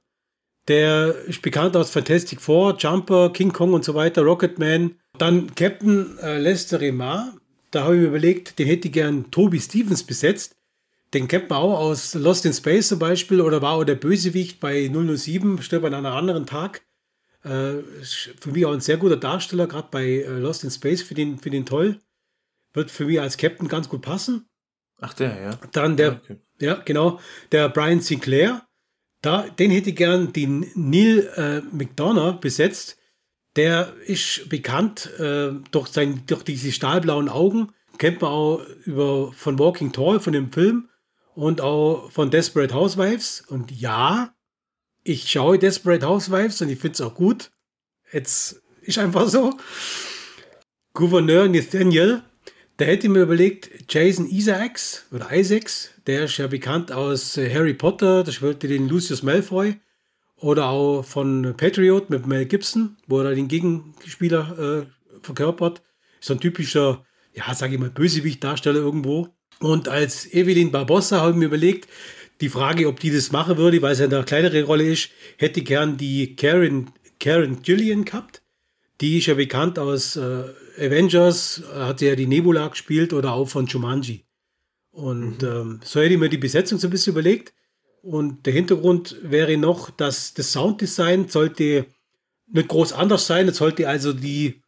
Der ist bekannt aus Fantastic Four, Jumper, King Kong und so weiter, Rocketman. Dann Captain äh, Lester Remar. Da habe ich mir überlegt, den hätte ich gern Toby Stevens besetzt. Den kennt man auch aus Lost in Space zum Beispiel oder war auch der Bösewicht bei 007, stirbt an einem anderen Tag. Äh, für mich auch ein sehr guter Darsteller, gerade bei äh, Lost in Space, für den, für den toll. Wird für mich als Captain ganz gut passen. Ach, der, ja. Dann der, ja, okay. ja genau, der Brian Sinclair. Da, den hätte ich gern den Neil äh, McDonough besetzt. Der ist bekannt äh, durch, sein, durch diese stahlblauen Augen. Kennt man auch über, von Walking Tall, von dem Film und auch von Desperate Housewives. Und ja, ich schaue Desperate Housewives und ich finde es auch gut. Jetzt ist einfach so. Gouverneur Nathaniel, der hätte mir überlegt, Jason Isaacs oder Isaacs, der ist ja bekannt aus äh, Harry Potter, das spielte den Lucius Malfoy. Oder auch von Patriot mit Mel Gibson, wo er den Gegenspieler äh, verkörpert. So ein typischer, ja, sage ich mal, Bösewicht-Darsteller irgendwo. Und als Evelyn Barbossa habe ich mir überlegt, die Frage, ob die das machen würde, weil es ja eine kleinere Rolle ist, hätte gern die Karen, Karen Gillian gehabt. Die ist ja bekannt aus äh, Avengers, hat sie ja die Nebula gespielt oder auch von Jumanji. Und mhm. ähm, so hätte ich mir die Besetzung so ein bisschen überlegt. Und der Hintergrund wäre noch, dass das Sounddesign sollte nicht groß anders sein. Es sollte also die,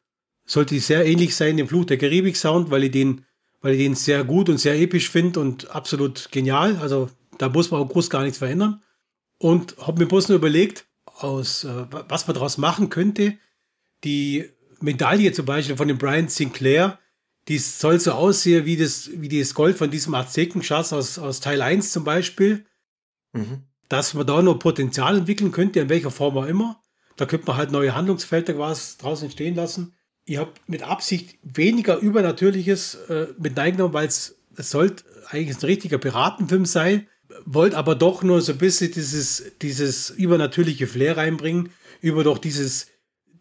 sollte sehr ähnlich sein dem Fluch der Karibik Sound, weil ich den weil ich den sehr gut und sehr episch finde und absolut genial. Also da muss man auch groß gar nichts verändern. Und habe mir bloß nur überlegt, aus, äh, was man daraus machen könnte. Die Medaille zum Beispiel von dem Brian Sinclair, die soll so aussehen wie das, wie das Gold von diesem Aztekenschatz aus, aus Teil 1 zum Beispiel. Mhm. Dass man da noch Potenzial entwickeln könnte, in welcher Form auch immer. Da könnte man halt neue Handlungsfelder quasi draußen entstehen lassen ich habe mit Absicht weniger Übernatürliches äh, mit reingenommen, weil es sollte eigentlich ein richtiger Piratenfilm sein, wollte aber doch nur so ein bisschen dieses, dieses übernatürliche Flair reinbringen, über doch dieses,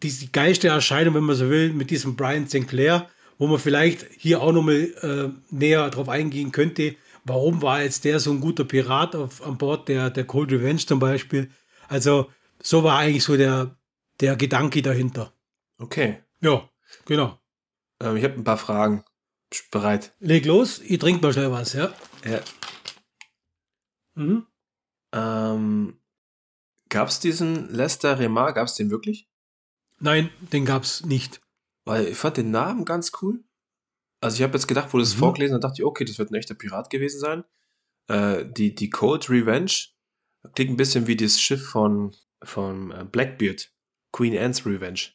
diese Geistererscheinung, wenn man so will, mit diesem Brian Sinclair, wo man vielleicht hier auch nochmal äh, näher drauf eingehen könnte, warum war jetzt der so ein guter Pirat auf, an Bord der, der Cold Revenge zum Beispiel. Also so war eigentlich so der, der Gedanke dahinter. Okay. Ja. Genau. Ähm, ich habe ein paar Fragen. Bist bereit? Leg los, ich trinke mal schnell was, ja. Ja. Mhm. Ähm, gab es diesen Lester Remar, gab es den wirklich? Nein, den gab es nicht. Weil ich fand den Namen ganz cool. Also ich habe jetzt gedacht, wo du es mhm. vorgelesen hast, dachte ich, okay, das wird ein echter Pirat gewesen sein. Äh, die, die Cold Revenge klingt ein bisschen wie das Schiff von, von äh, Blackbeard. Queen Anne's Revenge.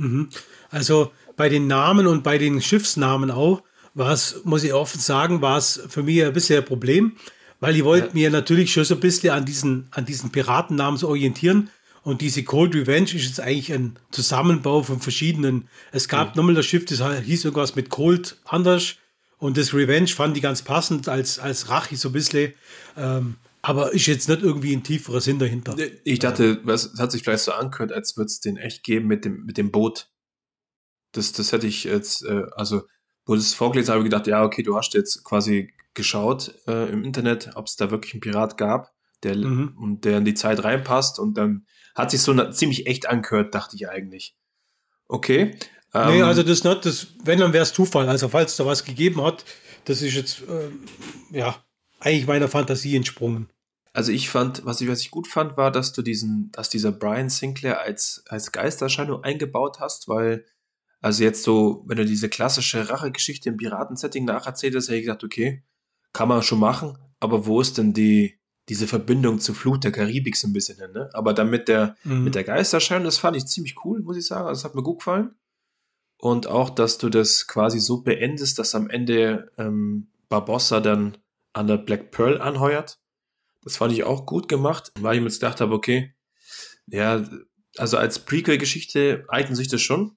Mhm. Also bei den Namen und bei den Schiffsnamen auch, war es, muss ich offen sagen, war es für mich ein bisschen ein Problem, weil ich wollte ja. mir natürlich schon so ein bisschen an diesen, an diesen Piratennamen so orientieren. Und diese Cold Revenge ist jetzt eigentlich ein Zusammenbau von verschiedenen. Es gab mhm. nochmal das Schiff, das hieß irgendwas mit Cold anders. Und das Revenge fand ich ganz passend als, als Rache so ein bisschen. Ähm, aber ist jetzt nicht irgendwie ein tieferer Sinn dahinter. Ich dachte, es hat sich vielleicht so angehört, als würde es den echt geben mit dem, mit dem Boot. Das, das hätte ich jetzt, äh, also, wo es vorgelesen habe, gedacht, ja, okay, du hast jetzt quasi geschaut äh, im Internet, ob es da wirklich einen Pirat gab, der, mhm. der in die Zeit reinpasst und dann hat sich so ziemlich echt angehört, dachte ich eigentlich. Okay. Ähm, nee, also das nicht, das, wenn, dann wäre es Zufall. Also falls da was gegeben hat, das ist jetzt, äh, ja, eigentlich meiner Fantasie entsprungen. Also ich fand, was ich, was ich gut fand, war, dass du diesen, dass dieser Brian Sinclair als, als Geistererscheinung eingebaut hast, weil, also jetzt so, wenn du diese klassische Rachegeschichte im Piratensetting nacherzählt hast, hätte ich gedacht, okay, kann man schon machen, aber wo ist denn die, diese Verbindung zur Flut der Karibik so ein bisschen hin, ne? Aber dann mit der, mhm. mit der Geistererscheinung, das fand ich ziemlich cool, muss ich sagen. Also, das hat mir gut gefallen. Und auch, dass du das quasi so beendest, dass am Ende ähm, Barbossa dann an der Black Pearl anheuert. Das fand ich auch gut gemacht, weil ich mir jetzt gedacht habe, okay, ja, also als Prequel-Geschichte eignet sich das schon.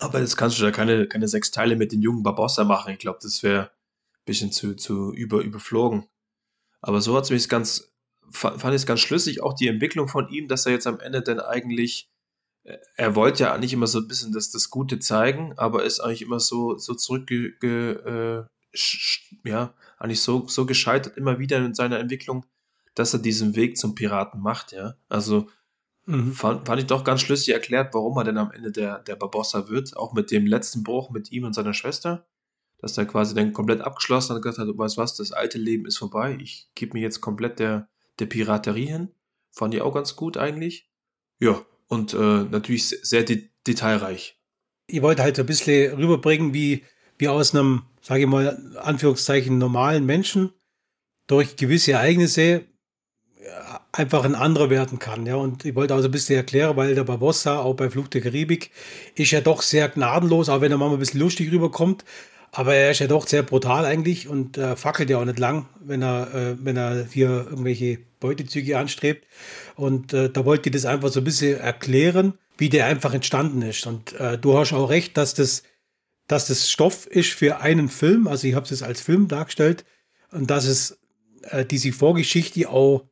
Aber jetzt kannst du da keine, keine sechs Teile mit den jungen Barbossa machen. Ich glaube, das wäre ein bisschen zu, zu über, überflogen. Aber so hat es mich ganz, fand ich es ganz schlüssig, auch die Entwicklung von ihm, dass er jetzt am Ende dann eigentlich, äh, er wollte ja eigentlich immer so ein bisschen das, das Gute zeigen, aber ist eigentlich immer so, so zurückge, äh, ja, eigentlich so, so gescheitert immer wieder in seiner Entwicklung, dass er diesen Weg zum Piraten macht, ja. Also mhm. fand, fand ich doch ganz schlüssig erklärt, warum er denn am Ende der, der Barbossa wird, auch mit dem letzten Bruch mit ihm und seiner Schwester, dass er quasi dann komplett abgeschlossen hat und gesagt hat, du weißt was, das alte Leben ist vorbei, ich gebe mir jetzt komplett der, der Piraterie hin. Fand ich auch ganz gut eigentlich. Ja, und äh, natürlich sehr de detailreich. Ich wollte halt ein bisschen rüberbringen, wie, wie aus einem sage ich mal, Anführungszeichen normalen Menschen durch gewisse Ereignisse einfach ein anderer werden kann. Ja, und ich wollte also ein bisschen erklären, weil der Barbossa auch bei Flug der Karibik ist ja doch sehr gnadenlos, auch wenn er mal ein bisschen lustig rüberkommt. Aber er ist ja doch sehr brutal eigentlich und äh, fackelt ja auch nicht lang, wenn er, äh, wenn er hier irgendwelche Beutezüge anstrebt. Und äh, da wollte ich das einfach so ein bisschen erklären, wie der einfach entstanden ist. Und äh, du hast auch recht, dass das dass das Stoff ist für einen Film, also ich habe es als Film dargestellt, und dass es äh, diese Vorgeschichte auch,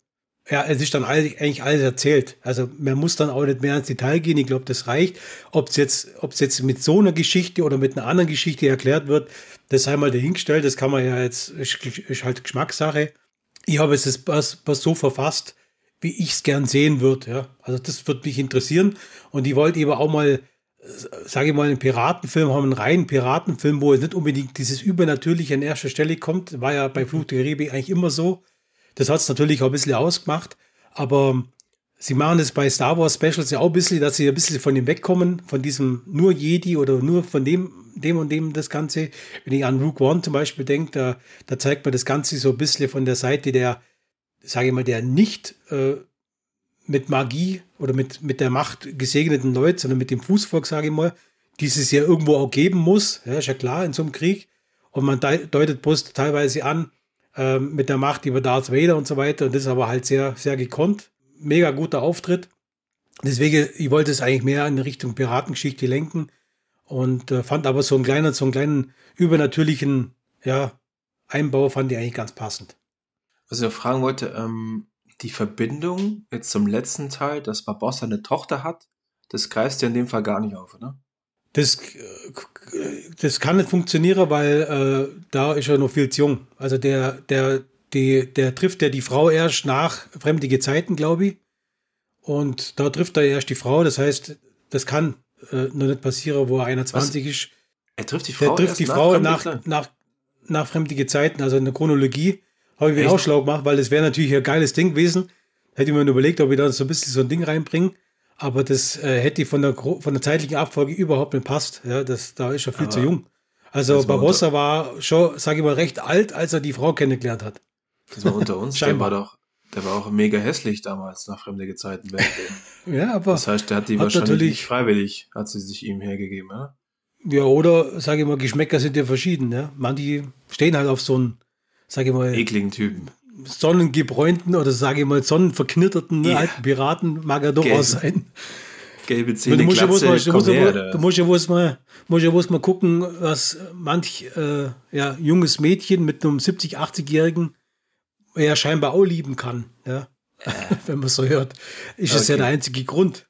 ja, es ist dann eigentlich alles erzählt. Also man muss dann auch nicht mehr ins Detail gehen, ich glaube, das reicht. Ob es jetzt, jetzt mit so einer Geschichte oder mit einer anderen Geschichte erklärt wird, das sei mal dahingestellt, das kann man ja jetzt, ist, ist halt Geschmackssache. Ich habe es was, was so verfasst, wie ich es gern sehen würde. Ja. Also das würde mich interessieren. Und ich wollte eben auch mal sage ich mal, einen Piratenfilm haben, einen reinen Piratenfilm, wo nicht unbedingt dieses Übernatürliche an erster Stelle kommt. War ja bei Fluch der Karibik eigentlich immer so. Das hat es natürlich auch ein bisschen ausgemacht. Aber sie machen es bei Star Wars Specials ja auch ein bisschen, dass sie ein bisschen von dem wegkommen, von diesem nur Jedi oder nur von dem, dem und dem das Ganze. Wenn ich an Rook One zum Beispiel denke, da, da zeigt man das Ganze so ein bisschen von der Seite der, sage ich mal, der nicht äh, mit Magie oder mit, mit der Macht gesegneten Leute, sondern mit dem Fußvolk, sage ich mal, die es ja irgendwo auch geben muss. Ja, ist ja klar, in so einem Krieg. Und man deutet bloß teilweise an, äh, mit der Macht über Darth Vader und so weiter. Und das ist aber halt sehr, sehr gekonnt. Mega guter Auftritt. Deswegen, ich wollte es eigentlich mehr in Richtung Piratengeschichte lenken und äh, fand aber so einen kleinen, so einen kleinen übernatürlichen, ja, Einbau fand ich eigentlich ganz passend. Was ich noch fragen wollte, ähm, die Verbindung jetzt zum letzten Teil, dass Barbossa eine Tochter hat, das greifst du in dem Fall gar nicht auf, oder? Das, das kann nicht funktionieren, weil äh, da ist er noch viel zu jung. Also der, der, die, der trifft ja die Frau erst nach fremdige Zeiten, glaube ich. Und da trifft er erst die Frau. Das heißt, das kann äh, noch nicht passieren, wo er 21 Was? ist. Er trifft die Frau, der trifft die Frau nach, nach, nach, nach fremdige Zeiten, also in der Chronologie. Habe ich mir auch schlau gemacht, weil das wäre natürlich ein geiles Ding gewesen. Hätte ich mir überlegt, ob ich da so ein bisschen so ein Ding reinbringe. Aber das äh, hätte von der, von der zeitlichen Abfolge überhaupt nicht passt. Ja, das, da ist er viel aber zu jung. Also Barbossa war schon, sage ich mal, recht alt, als er die Frau kennengelernt hat. Das war unter uns. der war doch, der war auch mega hässlich damals nach fremde Gezeiten. ja, aber. Das heißt, der hat die hat wahrscheinlich nicht freiwillig, hat sie sich ihm hergegeben, ja? Ja, oder, sage ich mal, Geschmäcker sind ja verschieden, ja. Manche stehen halt auf so ein sage ich mal, ekligen Typen. Sonnengebräunten oder sage ich mal sonnenverknitterten ja. alten Piraten mag er durchaus sein. Gelbe Zähne, du musst ja, mal, bloß mal, bloß mal gucken, was manch äh, ja, junges Mädchen mit einem 70-, 80-Jährigen ja scheinbar auch lieben kann. Ja? Wenn man so hört, ist okay. das ja der einzige Grund.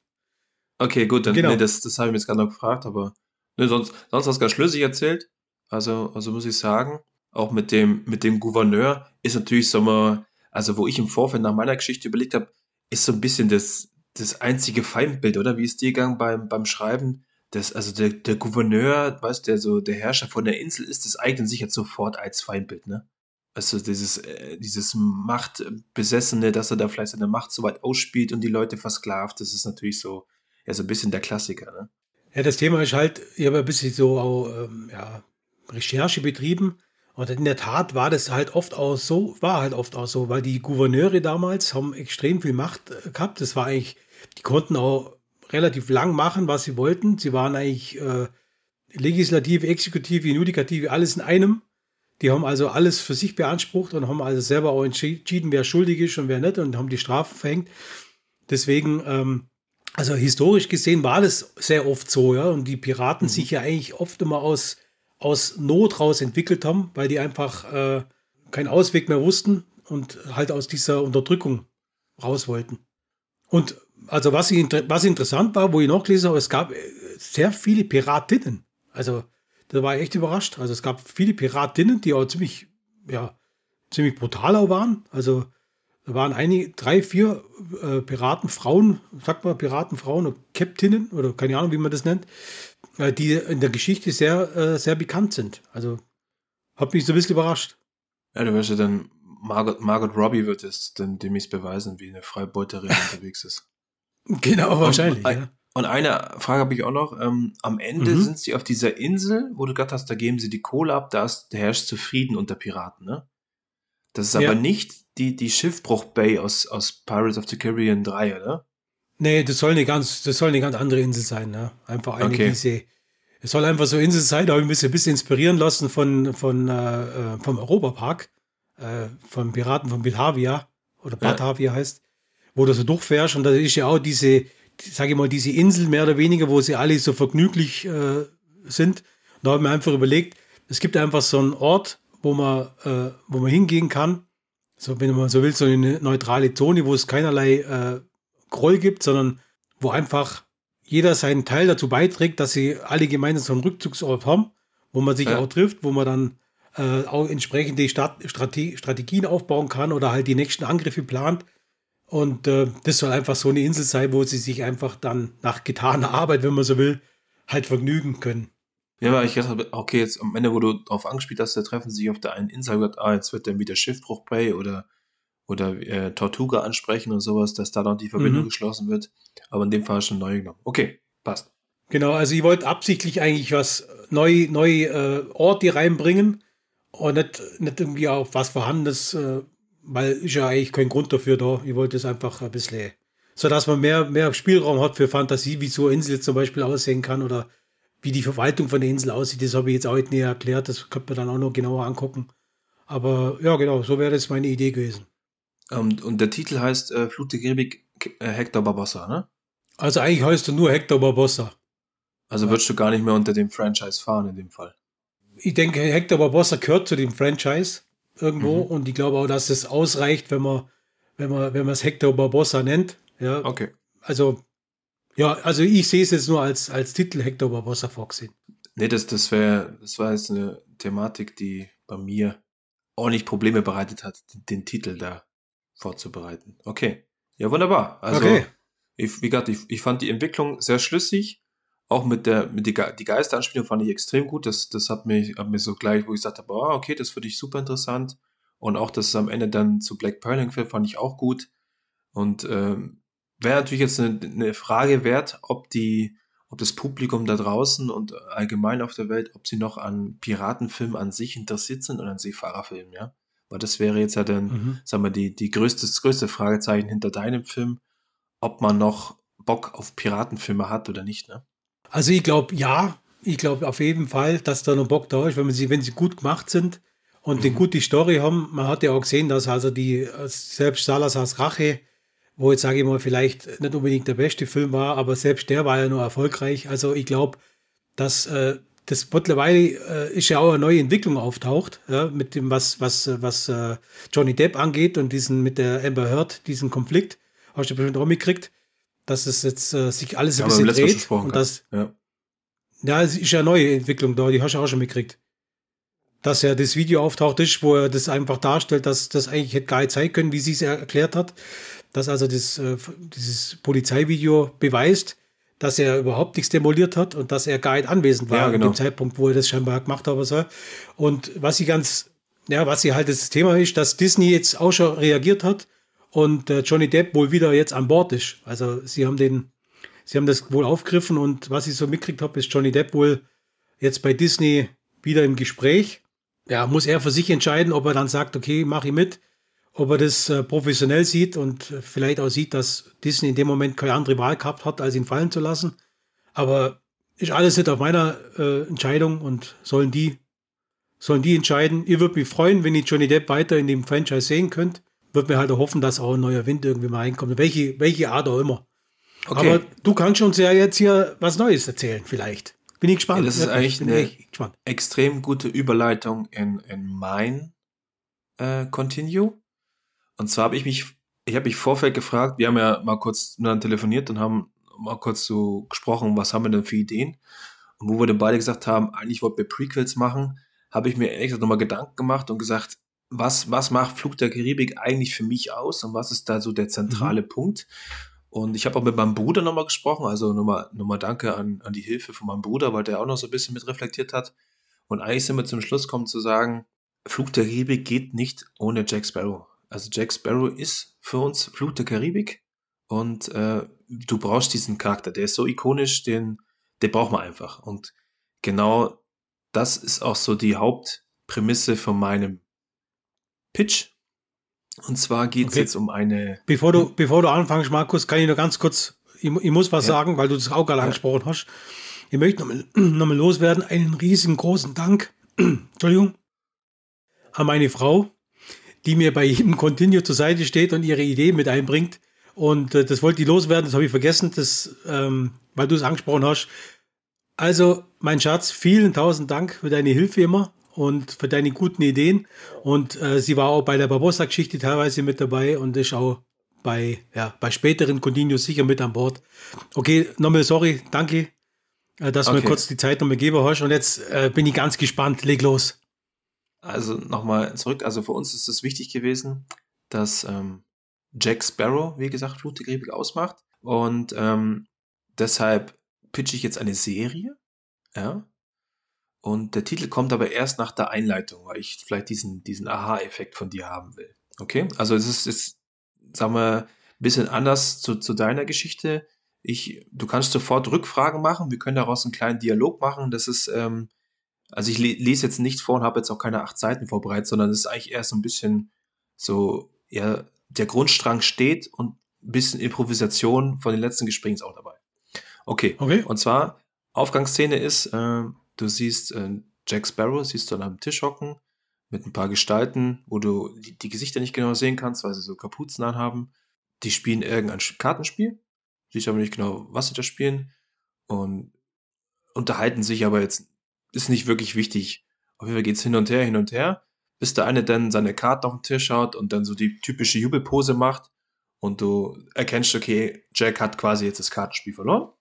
Okay, gut, dann genau. nee, das, das habe ich mir jetzt gerade noch gefragt, aber ne, sonst, sonst hast du ganz schlüssig erzählt. Also, also muss ich sagen, auch mit dem, mit dem Gouverneur, ist natürlich, sagen wir, Also, wo ich im Vorfeld nach meiner Geschichte überlegt habe, ist so ein bisschen das, das einzige Feindbild, oder? Wie ist dir gegangen beim, beim Schreiben? Das, also der, der Gouverneur, weißt der so der Herrscher von der Insel ist, das eignet sich jetzt sofort als Feindbild, ne? Also dieses, äh, dieses Machtbesessene, dass er da vielleicht seine Macht so weit ausspielt und die Leute versklavt, das ist natürlich so, ja, so ein bisschen der Klassiker, ne? Ja, das Thema ist halt, ich habe ein bisschen so auch, ähm, ja, Recherche betrieben. Und in der Tat war das halt oft auch so, war halt oft auch so, weil die Gouverneure damals haben extrem viel Macht äh, gehabt. Das war eigentlich, die konnten auch relativ lang machen, was sie wollten. Sie waren eigentlich äh, Legislative, Exekutive, Judikative, alles in einem. Die haben also alles für sich beansprucht und haben also selber auch entschieden, wer schuldig ist und wer nicht und haben die Strafen verhängt. Deswegen, ähm, also historisch gesehen war das sehr oft so, ja. Und die Piraten mhm. sich ja eigentlich oft immer aus, aus Not raus entwickelt haben, weil die einfach äh, keinen Ausweg mehr wussten und halt aus dieser Unterdrückung raus wollten. Und also was, was interessant war, wo ich noch gelesen habe, es gab äh, sehr viele Piratinnen. Also da war ich echt überrascht. Also es gab viele Piratinnen, die auch ziemlich, ja, ziemlich brutal auch waren. Also da waren einige, drei, vier äh, Piratenfrauen, sagt man Piratenfrauen oder Captinnen oder keine Ahnung, wie man das nennt, die in der Geschichte sehr, äh, sehr bekannt sind. Also hat mich so ein bisschen überrascht. Ja, du wirst ja dann, Margot, Margot Robbie wird es dann demnächst beweisen, wie eine Freibeuterin unterwegs ist. Genau, wahrscheinlich. Und, ja. und eine Frage habe ich auch noch. Ähm, am Ende mhm. sind sie auf dieser Insel, wo du gerade hast, da geben sie die Kohle ab, da ist, herrscht Zufrieden unter Piraten, ne? Das ist ja. aber nicht die, die Schiffbruch Bay aus, aus Pirates of the Caribbean 3, oder? Nee, das soll eine ganz, das soll eine ganz andere Insel sein, ne? Einfach eine, okay. diese. Es soll einfach so Insel sein, da habe ich mich ein bisschen inspirieren lassen von, von, äh, äh vom Europapark, äh, von Piraten von Batavia, oder Batavia ja. heißt wo du so durchfährst und da ist ja auch diese, sage ich mal, diese Insel mehr oder weniger, wo sie alle so vergnüglich äh, sind. Und da habe ich mir einfach überlegt, es gibt einfach so einen Ort, wo man, äh, wo man hingehen kann, so wenn man so will, so eine neutrale Zone, wo es keinerlei äh, Groll gibt, sondern wo einfach jeder seinen Teil dazu beiträgt, dass sie alle gemeinsam so einen Rückzugsort haben, wo man sich ja. auch trifft, wo man dann äh, auch entsprechende Strate Strategien aufbauen kann oder halt die nächsten Angriffe plant. Und äh, das soll einfach so eine Insel sein, wo sie sich einfach dann nach getaner Arbeit, wenn man so will, halt vergnügen können. Ja, aber ich dachte, okay, jetzt am Ende, wo du darauf angespielt hast, da treffen sie sich auf der einen Insel, gesagt, ah, jetzt wird dann wieder Schiffbruch Bay oder, oder äh, Tortuga ansprechen und sowas, dass da dann die Verbindung mhm. geschlossen wird. Aber in dem Fall schon neu genommen. Okay, passt. Genau, also ich wollte absichtlich eigentlich was neu, neu äh, Orte reinbringen und nicht, nicht irgendwie auf was Vorhandenes äh, weil ist ja eigentlich kein Grund dafür da. Ich wollte es einfach ein bisschen, so dass man mehr, mehr Spielraum hat für Fantasie, wie so eine Insel zum Beispiel aussehen kann oder wie die Verwaltung von der Insel aussieht. Das habe ich jetzt auch nicht näher erklärt. Das könnte man dann auch noch genauer angucken. Aber ja, genau, so wäre das meine Idee gewesen. Um, ähm, und der Titel heißt äh, Flut der Karibik äh, Hector Barbossa, ne? Also eigentlich heißt er nur Hector Barbossa. Also ja. würdest du gar nicht mehr unter dem Franchise fahren in dem Fall? Ich denke, Hector Barbossa gehört zu dem Franchise irgendwo. Mhm. Und ich glaube auch, dass es ausreicht, wenn man, wenn man, wenn man es Hector Barbossa nennt. Ja. Okay. Also, ja, also ich sehe es jetzt nur als, als Titel Hector Barbossa vorgesehen. Nee, das, das wäre, das war jetzt eine Thematik, die bei mir ordentlich Probleme bereitet hat, den, den Titel da vorzubereiten. Okay. Ja, wunderbar. Also, okay. ich, wie gesagt, ich, ich fand die Entwicklung sehr schlüssig auch mit der, mit die, die Geisteranspielung fand ich extrem gut. Das, das hat mich, hat mir so gleich, wo ich gesagt habe, oh, okay, das finde ich super interessant. Und auch, dass es am Ende dann zu Black Pearl hinführt, fand ich auch gut. Und ähm, wäre natürlich jetzt eine, eine Frage wert, ob die, ob das Publikum da draußen und allgemein auf der Welt, ob sie noch an Piratenfilmen an sich interessiert sind oder an Seefahrerfilmen, ja. Weil das wäre jetzt ja dann, mhm. sagen wir, die, die größte, das größte Fragezeichen hinter deinem Film, ob man noch Bock auf Piratenfilme hat oder nicht, ne? Also ich glaube, ja, ich glaube auf jeden Fall, dass da noch Bock da ist, wenn, man sie, wenn sie gut gemacht sind und mhm. eine gute Story haben. Man hat ja auch gesehen, dass also die, selbst Salazars Rache, wo jetzt sage ich mal vielleicht nicht unbedingt der beste Film war, aber selbst der war ja nur erfolgreich. Also ich glaube, dass äh, das mittlerweile äh, ist ja auch eine neue Entwicklung auftaucht, ja, mit dem, was, was, was äh, Johnny Depp angeht und diesen mit der Amber Heard, diesen Konflikt. Hast du bestimmt auch mitgekriegt dass es jetzt äh, sich alles ein bisschen dreht. Und das, ja. ja, es ist ja eine neue Entwicklung da, die hast du auch schon mitgekriegt. dass er das Video auftaucht ist, wo er das einfach darstellt, dass das eigentlich hätte gar nicht sein können, wie sie es erklärt hat. Dass also das, äh, dieses Polizeivideo beweist, dass er überhaupt nichts demoliert hat und dass er gar nicht anwesend war ja, genau. dem Zeitpunkt, wo er das scheinbar gemacht hat oder so. Und was sie ganz, ja, was sie halt das Thema ist, dass Disney jetzt auch schon reagiert hat und äh, Johnny Depp wohl wieder jetzt an Bord ist. Also sie haben den, sie haben das wohl aufgegriffen und was ich so mitgekriegt habe, ist Johnny Depp wohl jetzt bei Disney wieder im Gespräch. Ja, muss er für sich entscheiden, ob er dann sagt, okay, mach ich mit, ob er das äh, professionell sieht und vielleicht auch sieht, dass Disney in dem Moment keine andere Wahl gehabt hat, als ihn fallen zu lassen. Aber ist alles nicht auf meiner äh, Entscheidung und sollen die, sollen die entscheiden. Ihr würdet mich freuen, wenn ihr Johnny Depp weiter in dem Franchise sehen könnt. Würde mir halt auch hoffen, dass auch ein neuer Wind irgendwie mal reinkommt. Welche, welche Art auch immer. Okay. Aber du kannst uns ja jetzt hier was Neues erzählen, vielleicht. Bin ich gespannt. Ja, das ist eigentlich eine extrem gute Überleitung in, in mein äh, Continue. Und zwar habe ich mich, ich habe mich Vorfeld gefragt, wir haben ja mal kurz dann telefoniert und haben mal kurz so gesprochen, was haben wir denn für Ideen? Und wo wir dann beide gesagt haben, eigentlich wollten wir Prequels machen, habe ich mir ehrlich gesagt nochmal Gedanken gemacht und gesagt, was, was macht Flug der Karibik eigentlich für mich aus und was ist da so der zentrale mhm. Punkt? Und ich habe auch mit meinem Bruder nochmal gesprochen, also nochmal, nochmal danke an, an die Hilfe von meinem Bruder, weil der auch noch so ein bisschen mit reflektiert hat. Und eigentlich sind wir zum Schluss gekommen zu sagen, Flug der Karibik geht nicht ohne Jack Sparrow. Also Jack Sparrow ist für uns Flug der Karibik und äh, du brauchst diesen Charakter, der ist so ikonisch, den, den braucht man einfach. Und genau das ist auch so die Hauptprämisse von meinem Pitch. Und zwar geht es okay. jetzt um eine. Bevor du, bevor du anfängst, Markus, kann ich nur ganz kurz, ich, ich muss was ja. sagen, weil du das auch gerade ja. angesprochen hast. Ich möchte nochmal noch mal loswerden. Einen riesengroßen Dank, Entschuldigung, an meine Frau, die mir bei jedem Continue zur Seite steht und ihre Idee mit einbringt. Und äh, das wollte ich loswerden, das habe ich vergessen, das, ähm, weil du es angesprochen hast. Also, mein Schatz, vielen tausend Dank für deine Hilfe immer und für deine guten Ideen. Und äh, sie war auch bei der Barbossa-Geschichte teilweise mit dabei und ist auch bei, ja, bei späteren Continues sicher mit an Bord. Okay, nochmal sorry, danke, äh, dass okay. du mir kurz die Zeit nochmal gegeben hast. Und jetzt äh, bin ich ganz gespannt. Leg los. Also nochmal zurück. Also für uns ist es wichtig gewesen, dass ähm, Jack Sparrow, wie gesagt, der Karibik ausmacht. Und ähm, deshalb pitche ich jetzt eine Serie. Ja, und der Titel kommt aber erst nach der Einleitung, weil ich vielleicht diesen, diesen Aha-Effekt von dir haben will. Okay? Also es ist, ist sagen wir, ein bisschen anders zu, zu deiner Geschichte. Ich, du kannst sofort Rückfragen machen. Wir können daraus einen kleinen Dialog machen. Das ist, ähm, also ich lese jetzt nicht vor und habe jetzt auch keine acht Seiten vorbereitet, sondern es ist eigentlich eher so ein bisschen so, ja, der Grundstrang steht und ein bisschen Improvisation von den letzten Gesprächen ist auch dabei. Okay. okay. Und zwar, Aufgangsszene ist, äh, Du siehst äh, Jack Sparrow, siehst du an einem Tisch hocken mit ein paar Gestalten, wo du die, die, Gesichter nicht genau sehen kannst, weil sie so Kapuzen anhaben. Die spielen irgendein Kartenspiel. Siehst aber nicht genau, was sie da spielen. Und unterhalten sich aber jetzt, ist nicht wirklich wichtig. Auf jeden Fall geht's hin und her, hin und her, bis der eine dann seine Karten auf den Tisch schaut und dann so die typische Jubelpose macht. Und du erkennst, okay, Jack hat quasi jetzt das Kartenspiel verloren.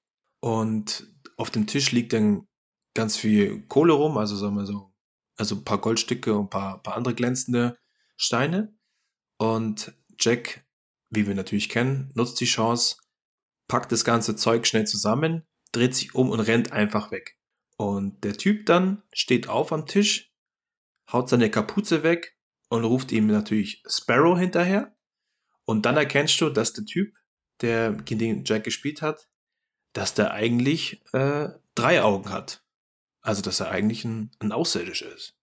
Und auf dem Tisch liegt dann ganz viel Kohle rum, also sagen wir so, also ein paar Goldstücke und ein paar, paar andere glänzende Steine. Und Jack, wie wir natürlich kennen, nutzt die Chance, packt das ganze Zeug schnell zusammen, dreht sich um und rennt einfach weg. Und der Typ dann steht auf am Tisch, haut seine Kapuze weg und ruft ihm natürlich Sparrow hinterher. Und dann erkennst du, dass der Typ, der gegen den Jack gespielt hat, dass der eigentlich äh, drei Augen hat. Also, dass er eigentlich ein, ein Außerirdischer ist.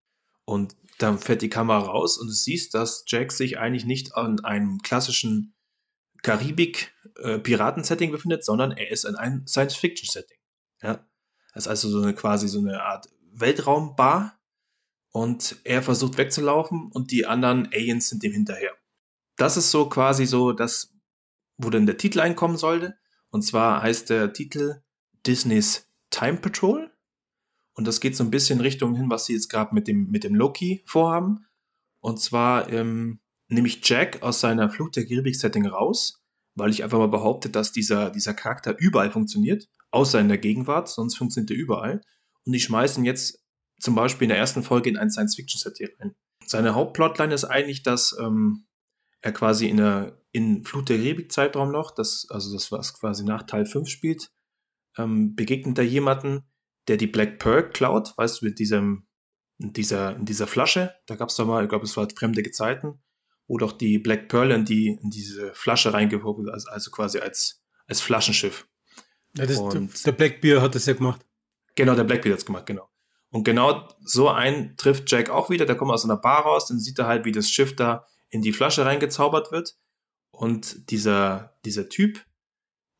Und dann fährt die Kamera raus und du siehst, dass Jack sich eigentlich nicht an einem klassischen Karibik-Piraten-Setting äh, befindet, sondern er ist in einem Science-Fiction-Setting. Ja? Das ist also so eine quasi so eine Art Weltraumbar und er versucht wegzulaufen und die anderen Aliens sind ihm hinterher. Das ist so quasi so das, wo dann der Titel einkommen sollte. Und zwar heißt der Titel Disneys Time Patrol. Und das geht so ein bisschen Richtung hin, was sie jetzt gerade mit dem, mit dem Loki vorhaben. Und zwar ähm, nehme ich Jack aus seiner Flucht der Karibik-Setting raus, weil ich einfach mal behaupte, dass dieser, dieser Charakter überall funktioniert, außer in der Gegenwart, sonst funktioniert er überall. Und ich schmeiße ihn jetzt zum Beispiel in der ersten Folge in ein Science-Fiction-Set rein. Seine Hauptplotline ist eigentlich, dass ähm, er quasi in der in Flut der Karibik-Zeitraum noch, das, also das, was quasi nach Teil 5 spielt, ähm, begegnet er jemanden, der die Black Pearl klaut, weißt du, mit diesem, in dieser, in dieser Flasche, da gab es doch mal, ich glaube, es war fremde Gezeiten, wo doch die Black Pearl in, die, in diese Flasche reingehoben also, also quasi als, als Flaschenschiff. Ja, das, Und, der Blackbeard hat das ja gemacht. Genau, der Blackbeard hat es gemacht, genau. Und genau so einen trifft Jack auch wieder, der kommt aus einer Bar raus, dann sieht er halt, wie das Schiff da in die Flasche reingezaubert wird. Und dieser, dieser Typ,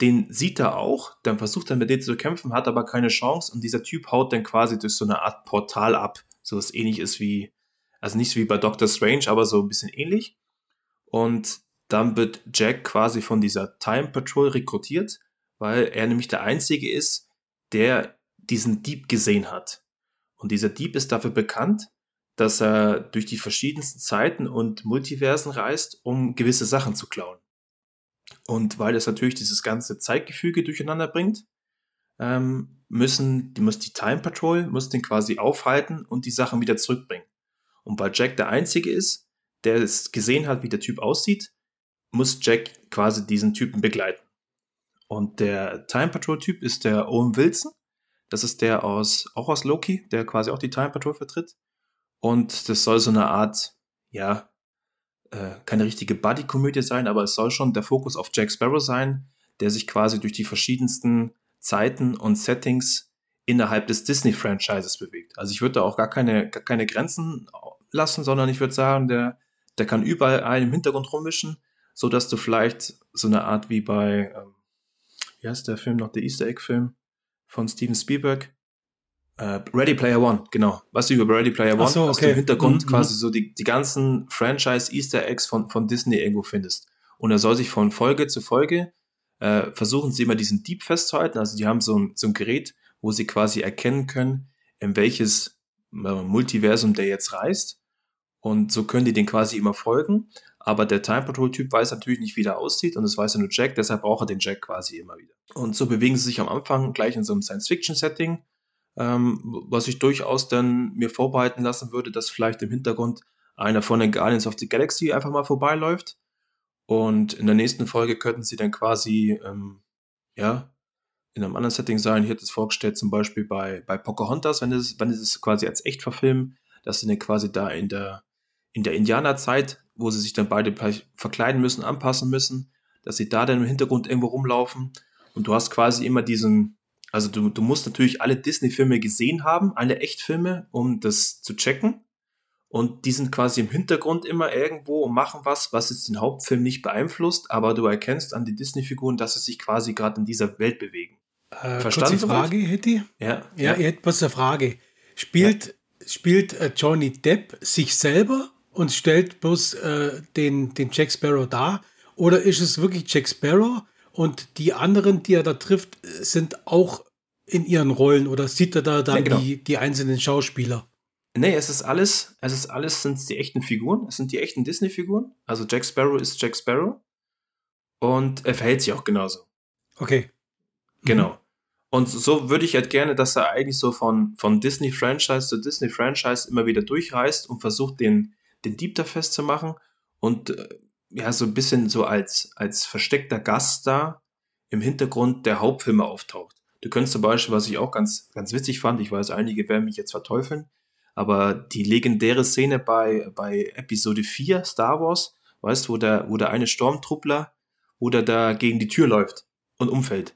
den sieht er auch, dann versucht er mit dem zu kämpfen, hat aber keine Chance und dieser Typ haut dann quasi durch so eine Art Portal ab. So was ähnliches wie, also nicht so wie bei Doctor Strange, aber so ein bisschen ähnlich. Und dann wird Jack quasi von dieser Time Patrol rekrutiert, weil er nämlich der Einzige ist, der diesen Dieb gesehen hat. Und dieser Dieb ist dafür bekannt, dass er durch die verschiedensten Zeiten und Multiversen reist, um gewisse Sachen zu klauen. Und weil das natürlich dieses ganze Zeitgefüge durcheinander bringt, ähm, müssen, die muss die Time Patrol muss den quasi aufhalten und die Sachen wieder zurückbringen. Und weil Jack der Einzige ist, der es gesehen hat, wie der Typ aussieht, muss Jack quasi diesen Typen begleiten. Und der Time Patrol Typ ist der Owen Wilson. Das ist der aus, auch aus Loki, der quasi auch die Time Patrol vertritt. Und das soll so eine Art, ja, äh, keine richtige Buddy-Komödie sein, aber es soll schon der Fokus auf Jack Sparrow sein, der sich quasi durch die verschiedensten Zeiten und Settings innerhalb des Disney-Franchises bewegt. Also ich würde da auch gar keine, gar keine Grenzen lassen, sondern ich würde sagen, der, der kann überall einen im Hintergrund rummischen, so dass du vielleicht so eine Art wie bei, ähm, wie heißt der Film noch, der Easter Egg-Film von Steven Spielberg? Uh, Ready Player One, genau. Was du über Ready Player One so, okay. aus dem Hintergrund mhm. quasi so die, die ganzen Franchise Easter Eggs von, von Disney irgendwo findest. Und er soll sich von Folge zu Folge äh, versuchen sie immer diesen Dieb festzuhalten. Also die haben so ein, so ein Gerät, wo sie quasi erkennen können, in welches äh, Multiversum der jetzt reist. Und so können die den quasi immer folgen. Aber der Time Patrol Typ weiß natürlich nicht, wie der aussieht und das weiß ja nur Jack, deshalb braucht er den Jack quasi immer wieder. Und so bewegen sie sich am Anfang gleich in so einem Science-Fiction-Setting ähm, was ich durchaus dann mir vorbereiten lassen würde, dass vielleicht im Hintergrund einer von den Guardians of the Galaxy einfach mal vorbeiläuft. Und in der nächsten Folge könnten sie dann quasi, ähm, ja, in einem anderen Setting sein. Ich hätte es vorgestellt, zum Beispiel bei, bei Pocahontas, wenn es, wenn es quasi als echt verfilmen, dass sie dann quasi da in der, in der Indianerzeit, wo sie sich dann beide verkleiden müssen, anpassen müssen, dass sie da dann im Hintergrund irgendwo rumlaufen. Und du hast quasi immer diesen, also du, du musst natürlich alle Disney-Filme gesehen haben, alle Echtfilme, um das zu checken. Und die sind quasi im Hintergrund immer irgendwo und machen was, was jetzt den Hauptfilm nicht beeinflusst, aber du erkennst an den Disney-Figuren, dass sie sich quasi gerade in dieser Welt bewegen. Äh, Verstanden? Kurze Frage, Hetty? Ja. Ja, ja. etwas eine Frage. Spielt, ja. spielt äh, Johnny Depp sich selber und stellt bloß äh, den, den Jack Sparrow dar? Oder ist es wirklich Jack Sparrow und die anderen, die er da trifft, sind auch in ihren Rollen oder sieht er da dann ja, genau. die, die einzelnen Schauspieler? Nee, es ist alles, es ist alles, sind die echten Figuren, es sind die echten Disney-Figuren. Also Jack Sparrow ist Jack Sparrow. Und er verhält sich auch genauso. Okay. Genau. Mhm. Und so würde ich halt gerne, dass er eigentlich so von, von Disney-Franchise zu Disney-Franchise immer wieder durchreist und versucht, den, den Dieb da festzumachen. Und äh, ja, so ein bisschen so als, als versteckter Gast da im Hintergrund der Hauptfilme auftaucht. Du könntest zum Beispiel, was ich auch ganz, ganz witzig fand, ich weiß, einige werden mich jetzt verteufeln, aber die legendäre Szene bei, bei Episode 4 Star Wars, weißt du, wo der, wo der eine Sturmtruppler, wo der da gegen die Tür läuft und umfällt.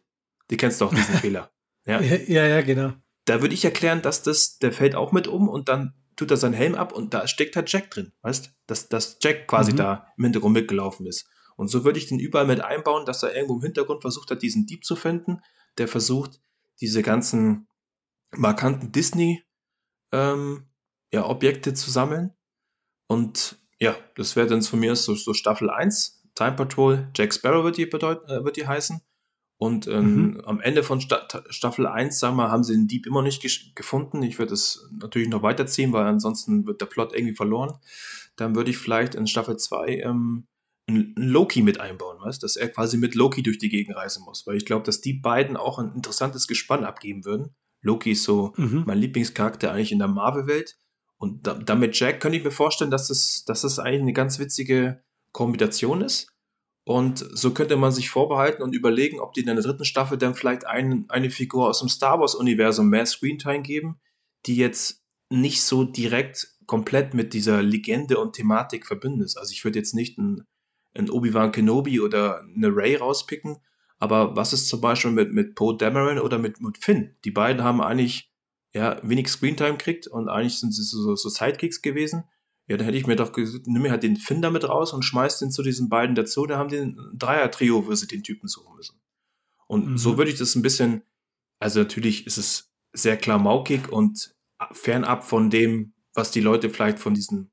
Die kennst du auch diesen Fehler. Ja? ja, ja, genau. Da würde ich erklären, dass das, der fällt auch mit um und dann tut er seinen Helm ab und da steckt halt Jack drin, weißt? Dass, dass Jack quasi mhm. da im Hintergrund mitgelaufen ist. Und so würde ich den überall mit einbauen, dass er irgendwo im Hintergrund versucht hat, diesen Dieb zu finden, der versucht, diese ganzen markanten Disney ähm, ja, Objekte zu sammeln. Und ja, das wäre dann von mir so, so Staffel 1, Time Patrol, Jack Sparrow wird die, bedeuten, äh, wird die heißen. Und ähm, mhm. am Ende von Sta Staffel 1, sagen wir, haben sie den Dieb immer nicht gefunden. Ich würde es natürlich noch weiterziehen, weil ansonsten wird der Plot irgendwie verloren. Dann würde ich vielleicht in Staffel 2 ähm, einen Loki mit einbauen, weißt? dass er quasi mit Loki durch die Gegend reisen muss. Weil ich glaube, dass die beiden auch ein interessantes Gespann abgeben würden. Loki ist so mhm. mein Lieblingscharakter eigentlich in der Marvel-Welt. Und da, damit Jack könnte ich mir vorstellen, dass das, dass das eigentlich eine ganz witzige Kombination ist. Und so könnte man sich vorbehalten und überlegen, ob die in der dritten Staffel dann vielleicht ein, eine Figur aus dem Star Wars-Universum mehr Screentime geben, die jetzt nicht so direkt komplett mit dieser Legende und Thematik verbunden ist. Also ich würde jetzt nicht einen, einen Obi-Wan Kenobi oder eine Ray rauspicken, aber was ist zum Beispiel mit, mit Poe Dameron oder mit, mit Finn? Die beiden haben eigentlich ja, wenig Screentime kriegt und eigentlich sind sie so, so Sidekicks gewesen. Ja, dann hätte ich mir doch gesagt, nimm mir halt den Finn damit raus und schmeiß den zu diesen beiden dazu. Da haben die ein Dreier-Trio, wo sie den Typen suchen müssen. Und mhm. so würde ich das ein bisschen, also natürlich ist es sehr klamaukig und fernab von dem, was die Leute vielleicht von diesen,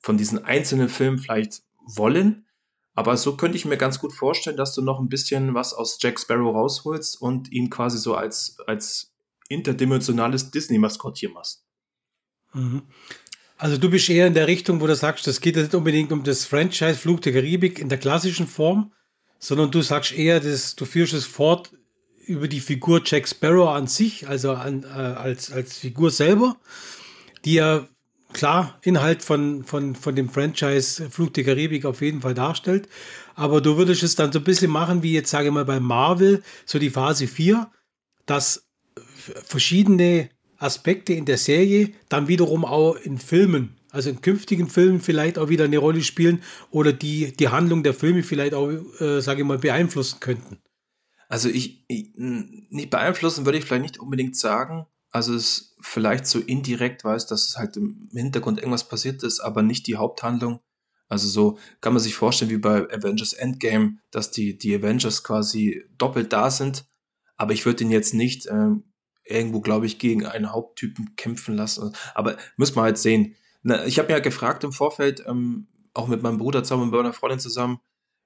von diesen einzelnen Filmen vielleicht wollen. Aber so könnte ich mir ganz gut vorstellen, dass du noch ein bisschen was aus Jack Sparrow rausholst und ihn quasi so als, als interdimensionales Disney-Maskottchen machst. Mhm. Also du bist eher in der Richtung, wo du sagst, das geht nicht unbedingt um das Franchise Flug der Karibik in der klassischen Form, sondern du sagst eher, dass du führst es fort über die Figur Jack Sparrow an sich, also an, äh, als, als Figur selber, die ja klar Inhalt von, von, von dem Franchise Flug der Karibik auf jeden Fall darstellt. Aber du würdest es dann so ein bisschen machen, wie jetzt sage ich mal bei Marvel, so die Phase 4, dass verschiedene Aspekte in der Serie dann wiederum auch in Filmen, also in künftigen Filmen vielleicht auch wieder eine Rolle spielen oder die, die Handlung der Filme vielleicht auch, äh, sage ich mal, beeinflussen könnten. Also ich, ich, nicht beeinflussen würde ich vielleicht nicht unbedingt sagen. Also es vielleicht so indirekt weiß, dass es halt im Hintergrund irgendwas passiert ist, aber nicht die Haupthandlung. Also so kann man sich vorstellen wie bei Avengers Endgame, dass die, die Avengers quasi doppelt da sind. Aber ich würde ihn jetzt nicht äh, irgendwo, glaube ich, gegen einen Haupttypen kämpfen lassen. Aber muss man halt sehen. Na, ich habe mir ja gefragt im Vorfeld, ähm, auch mit meinem Bruder zusammen und meiner Freundin zusammen,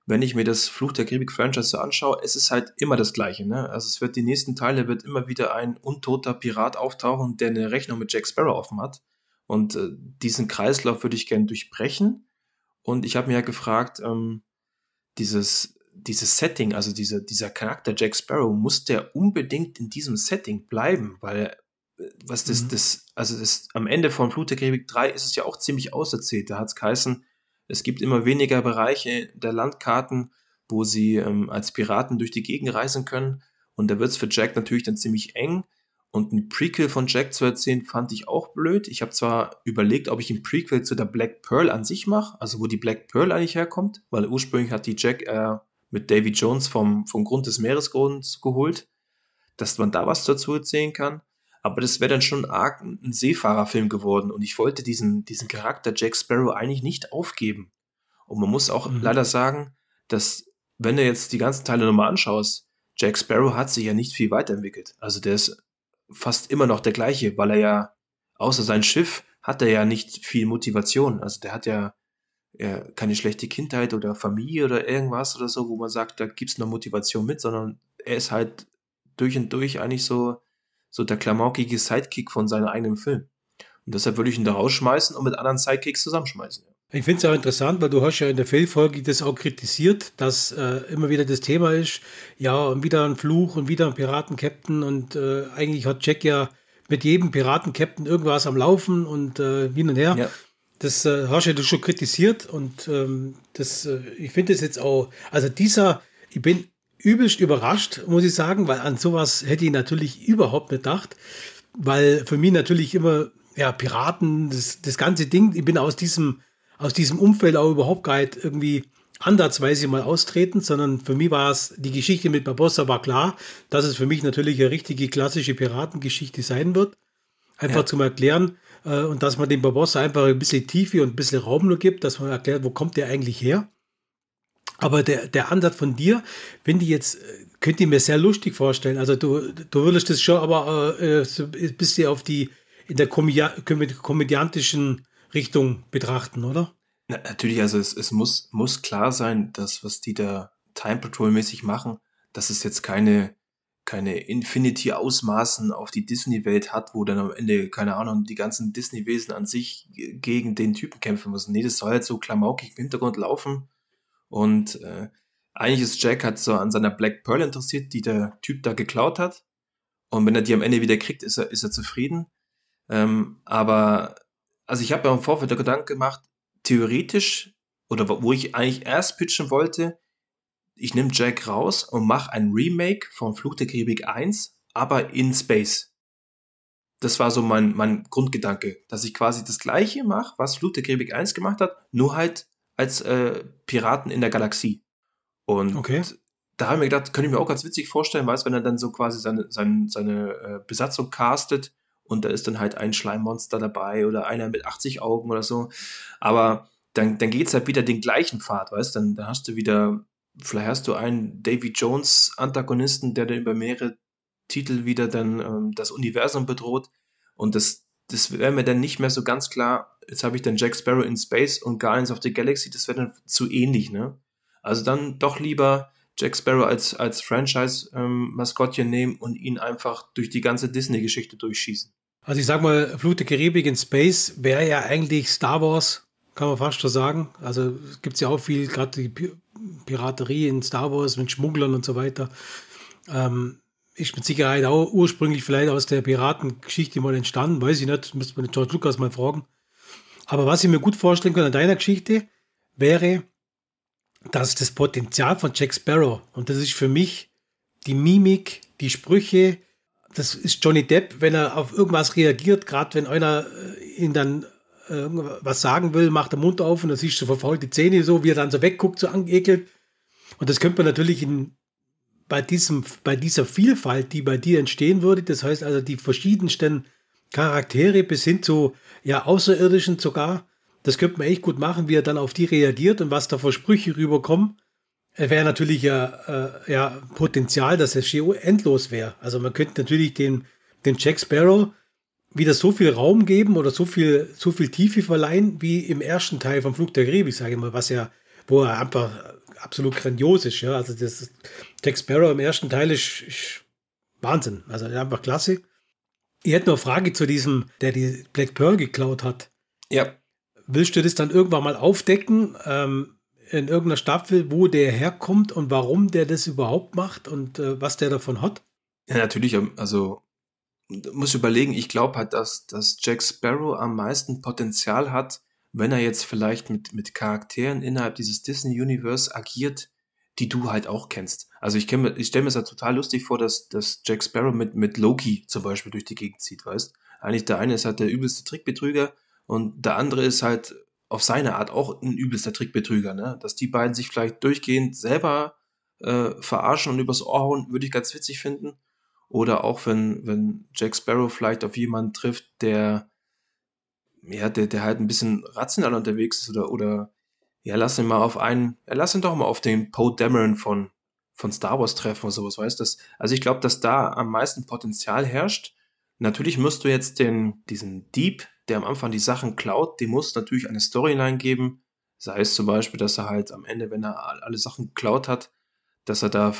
wenn ich mir das Fluch der Karibik-Franchise so anschaue, es ist halt immer das Gleiche. Ne? Also es wird die nächsten Teile, wird immer wieder ein untoter Pirat auftauchen, der eine Rechnung mit Jack Sparrow offen hat. Und äh, diesen Kreislauf würde ich gerne durchbrechen. Und ich habe mir ja gefragt, ähm, dieses, dieses Setting, also dieser, dieser Charakter Jack Sparrow, muss der unbedingt in diesem Setting bleiben, weil äh, was das, mhm. das, also das, am Ende von Flut der Karibik 3 ist es ja auch ziemlich auserzählt. Da hat es geheißen, es gibt immer weniger Bereiche der Landkarten, wo sie ähm, als Piraten durch die Gegend reisen können. Und da wird es für Jack natürlich dann ziemlich eng. Und ein Prequel von Jack zu erzählen, fand ich auch blöd. Ich habe zwar überlegt, ob ich ein Prequel zu der Black Pearl an sich mache, also wo die Black Pearl eigentlich herkommt, weil ursprünglich hat die Jack äh, mit Davy Jones vom, vom Grund des Meeresgrunds geholt, dass man da was dazu erzählen kann aber das wäre dann schon arg ein Seefahrerfilm geworden und ich wollte diesen, diesen Charakter Jack Sparrow eigentlich nicht aufgeben. Und man muss auch mhm. leider sagen, dass, wenn du jetzt die ganzen Teile nochmal anschaust, Jack Sparrow hat sich ja nicht viel weiterentwickelt. Also der ist fast immer noch der gleiche, weil er ja, außer sein Schiff, hat er ja nicht viel Motivation. Also der hat ja, ja keine schlechte Kindheit oder Familie oder irgendwas oder so, wo man sagt, da gibt's noch Motivation mit, sondern er ist halt durch und durch eigentlich so so der klamaukige Sidekick von seinem eigenen Film. Und deshalb würde ich ihn da rausschmeißen und mit anderen Sidekicks zusammenschmeißen. Ich finde es auch interessant, weil du hast ja in der Fehlfolge das auch kritisiert, dass äh, immer wieder das Thema ist, ja, und wieder ein Fluch und wieder ein Piratenkapitän und äh, eigentlich hat Jack ja mit jedem Piratenkapitän irgendwas am Laufen und äh, hin und her. Ja. Das äh, hast ja du schon kritisiert und ähm, das, äh, ich finde es jetzt auch, also dieser, ich bin übelst überrascht, muss ich sagen, weil an sowas hätte ich natürlich überhaupt nicht gedacht, weil für mich natürlich immer, ja, Piraten, das, das ganze Ding, ich bin aus diesem, aus diesem Umfeld auch überhaupt gar nicht irgendwie ansatzweise mal austreten, sondern für mich war es, die Geschichte mit Barbossa war klar, dass es für mich natürlich eine richtige klassische Piratengeschichte sein wird. Einfach ja. zum Erklären äh, und dass man dem Barbossa einfach ein bisschen Tiefe und ein bisschen Raum nur gibt, dass man erklärt, wo kommt der eigentlich her. Aber der, der Ansatz von dir, wenn die jetzt, könnt ihr mir sehr lustig vorstellen. Also du, du würdest das schon aber äh, so ein bisschen auf die, in der komödiantischen Richtung betrachten, oder? Na, natürlich, also es, es muss, muss klar sein, dass was die da Time Patrol mäßig machen, dass es jetzt keine, keine Infinity-Ausmaßen auf die Disney-Welt hat, wo dann am Ende, keine Ahnung, die ganzen Disney-Wesen an sich gegen den Typen kämpfen müssen. Nee, das soll halt so klamaukig im Hintergrund laufen und äh, eigentlich ist Jack halt so an seiner Black Pearl interessiert, die der Typ da geklaut hat. Und wenn er die am Ende wieder kriegt, ist er, ist er zufrieden. Ähm, aber, also ich habe ja im Vorfeld der Gedanken gemacht, theoretisch, oder wo ich eigentlich erst pitchen wollte, ich nehme Jack raus und mache ein Remake von Fluch der Karibik 1, aber in Space. Das war so mein, mein Grundgedanke, dass ich quasi das gleiche mache, was Fluch der Karibik 1 gemacht hat, nur halt als äh, Piraten in der Galaxie. Und okay. da habe ich mir gedacht, könnte ich mir auch ganz witzig vorstellen, weißt wenn er dann so quasi seine, seine, seine äh, Besatzung castet und da ist dann halt ein Schleimmonster dabei oder einer mit 80 Augen oder so. Aber dann, dann geht es halt wieder den gleichen Pfad, weißt dann, dann hast du wieder, vielleicht hast du einen Davy Jones Antagonisten, der dann über mehrere Titel wieder dann ähm, das Universum bedroht. Und das, das wäre mir dann nicht mehr so ganz klar. Jetzt habe ich dann Jack Sparrow in Space und Guardians of the Galaxy, das wäre dann zu ähnlich, ne? Also dann doch lieber Jack Sparrow als, als Franchise-Maskottchen ähm, nehmen und ihn einfach durch die ganze Disney-Geschichte durchschießen. Also ich sag mal, Flut der Karibik in Space wäre ja eigentlich Star Wars, kann man fast schon sagen. Also gibt es ja auch viel, gerade die Piraterie in Star Wars mit Schmugglern und so weiter. Ähm, ist mit Sicherheit auch ursprünglich vielleicht aus der Piratengeschichte mal entstanden, weiß ich nicht, müsste man den George Lucas mal fragen. Aber was ich mir gut vorstellen kann an deiner Geschichte, wäre, dass das Potenzial von Jack Sparrow, und das ist für mich die Mimik, die Sprüche, das ist Johnny Depp, wenn er auf irgendwas reagiert, gerade wenn einer äh, ihn dann äh, was sagen will, macht der Mund auf und dann siehst du verfaulte Zähne so, wie er dann so wegguckt, so angeekelt. Und das könnte man natürlich in, bei, diesem, bei dieser Vielfalt, die bei dir entstehen würde, das heißt also die verschiedensten Charaktere bis hin zu ja, Außerirdischen sogar, das könnte man echt gut machen, wie er dann auf die reagiert und was da für Sprüche rüberkommen. Wäre natürlich ja, äh, ja Potenzial, dass das Geo endlos wäre. Also man könnte natürlich den, den Jack Sparrow wieder so viel Raum geben oder so viel, so viel Tiefe verleihen, wie im ersten Teil vom Flug der Karibik, sage ich mal, was ja, wo er einfach absolut grandios ist. Ja? Also das Jack Sparrow im ersten Teil ist, ist Wahnsinn. Also einfach klasse. Ich hätte noch eine Frage zu diesem, der die Black Pearl geklaut hat. Ja. Willst du das dann irgendwann mal aufdecken ähm, in irgendeiner Staffel, wo der herkommt und warum der das überhaupt macht und äh, was der davon hat? Ja, natürlich. Ähm, also muss überlegen, ich glaube halt, dass, dass Jack Sparrow am meisten Potenzial hat, wenn er jetzt vielleicht mit, mit Charakteren innerhalb dieses Disney-Universe agiert, die du halt auch kennst. Also ich, ich stelle mir das halt total lustig vor, dass, dass Jack Sparrow mit, mit Loki zum Beispiel durch die Gegend zieht, weißt? Eigentlich der eine ist halt der übelste Trickbetrüger und der andere ist halt auf seine Art auch ein übelster Trickbetrüger, ne? Dass die beiden sich vielleicht durchgehend selber äh, verarschen und übers Ohr hauen, würde ich ganz witzig finden. Oder auch wenn, wenn Jack Sparrow vielleicht auf jemanden trifft, der, ja, der, der halt ein bisschen rational unterwegs ist oder, oder ja, lass ihn mal auf einen, ja, lass ihn doch mal auf den Poe Dameron von, von Star Wars treffen oder sowas, weißt du? Also ich glaube, dass da am meisten Potenzial herrscht. Natürlich musst du jetzt den, diesen Dieb, der am Anfang die Sachen klaut, dem muss natürlich eine Storyline geben. Sei es zum Beispiel, dass er halt am Ende, wenn er alle Sachen geklaut hat, dass er da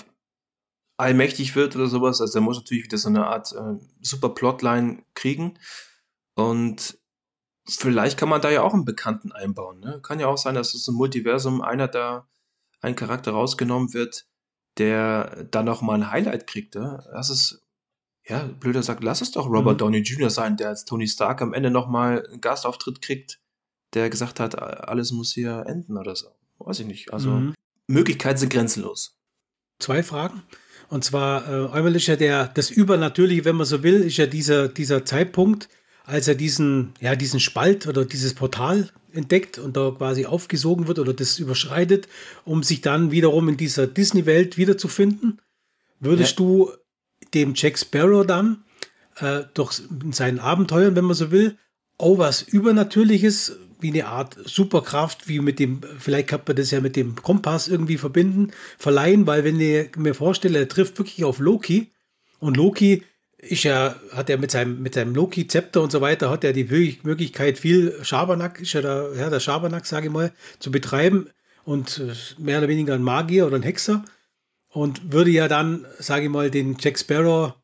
allmächtig wird oder sowas. Also er muss natürlich wieder so eine Art äh, super Plotline kriegen. Und vielleicht kann man da ja auch einen Bekannten einbauen. Ne? Kann ja auch sein, dass es im Multiversum einer da, ein Charakter rausgenommen wird, der dann noch mal ein Highlight kriegt. Ne? Das ist, ja, blöder sagt, lass es doch Robert mhm. Downey Jr. sein, der als Tony Stark am Ende noch mal einen Gastauftritt kriegt, der gesagt hat, alles muss hier enden oder so. Weiß ich nicht. Also mhm. Möglichkeiten sind grenzenlos. Zwei Fragen. Und zwar, äh, einmal ist ja der, das Übernatürliche, wenn man so will, ist ja dieser, dieser Zeitpunkt, als er diesen, ja, diesen Spalt oder dieses Portal entdeckt und da quasi aufgesogen wird oder das überschreitet, um sich dann wiederum in dieser Disney-Welt wiederzufinden. Würdest ja. du dem Jack Sparrow dann äh, durch seinen Abenteuern, wenn man so will, auch was Übernatürliches, wie eine Art Superkraft, wie mit dem, vielleicht kann man das ja mit dem Kompass irgendwie verbinden, verleihen, weil wenn ich mir vorstelle, er trifft wirklich auf Loki und Loki ist ja, hat er mit seinem, mit seinem Loki-Zepter und so weiter, hat er die Möglichkeit, viel Schabernack, ist ja der, ja, der Schabernack, sage ich mal, zu betreiben und äh, mehr oder weniger ein Magier oder ein Hexer und würde ja dann, sage ich mal, den Jack Sparrow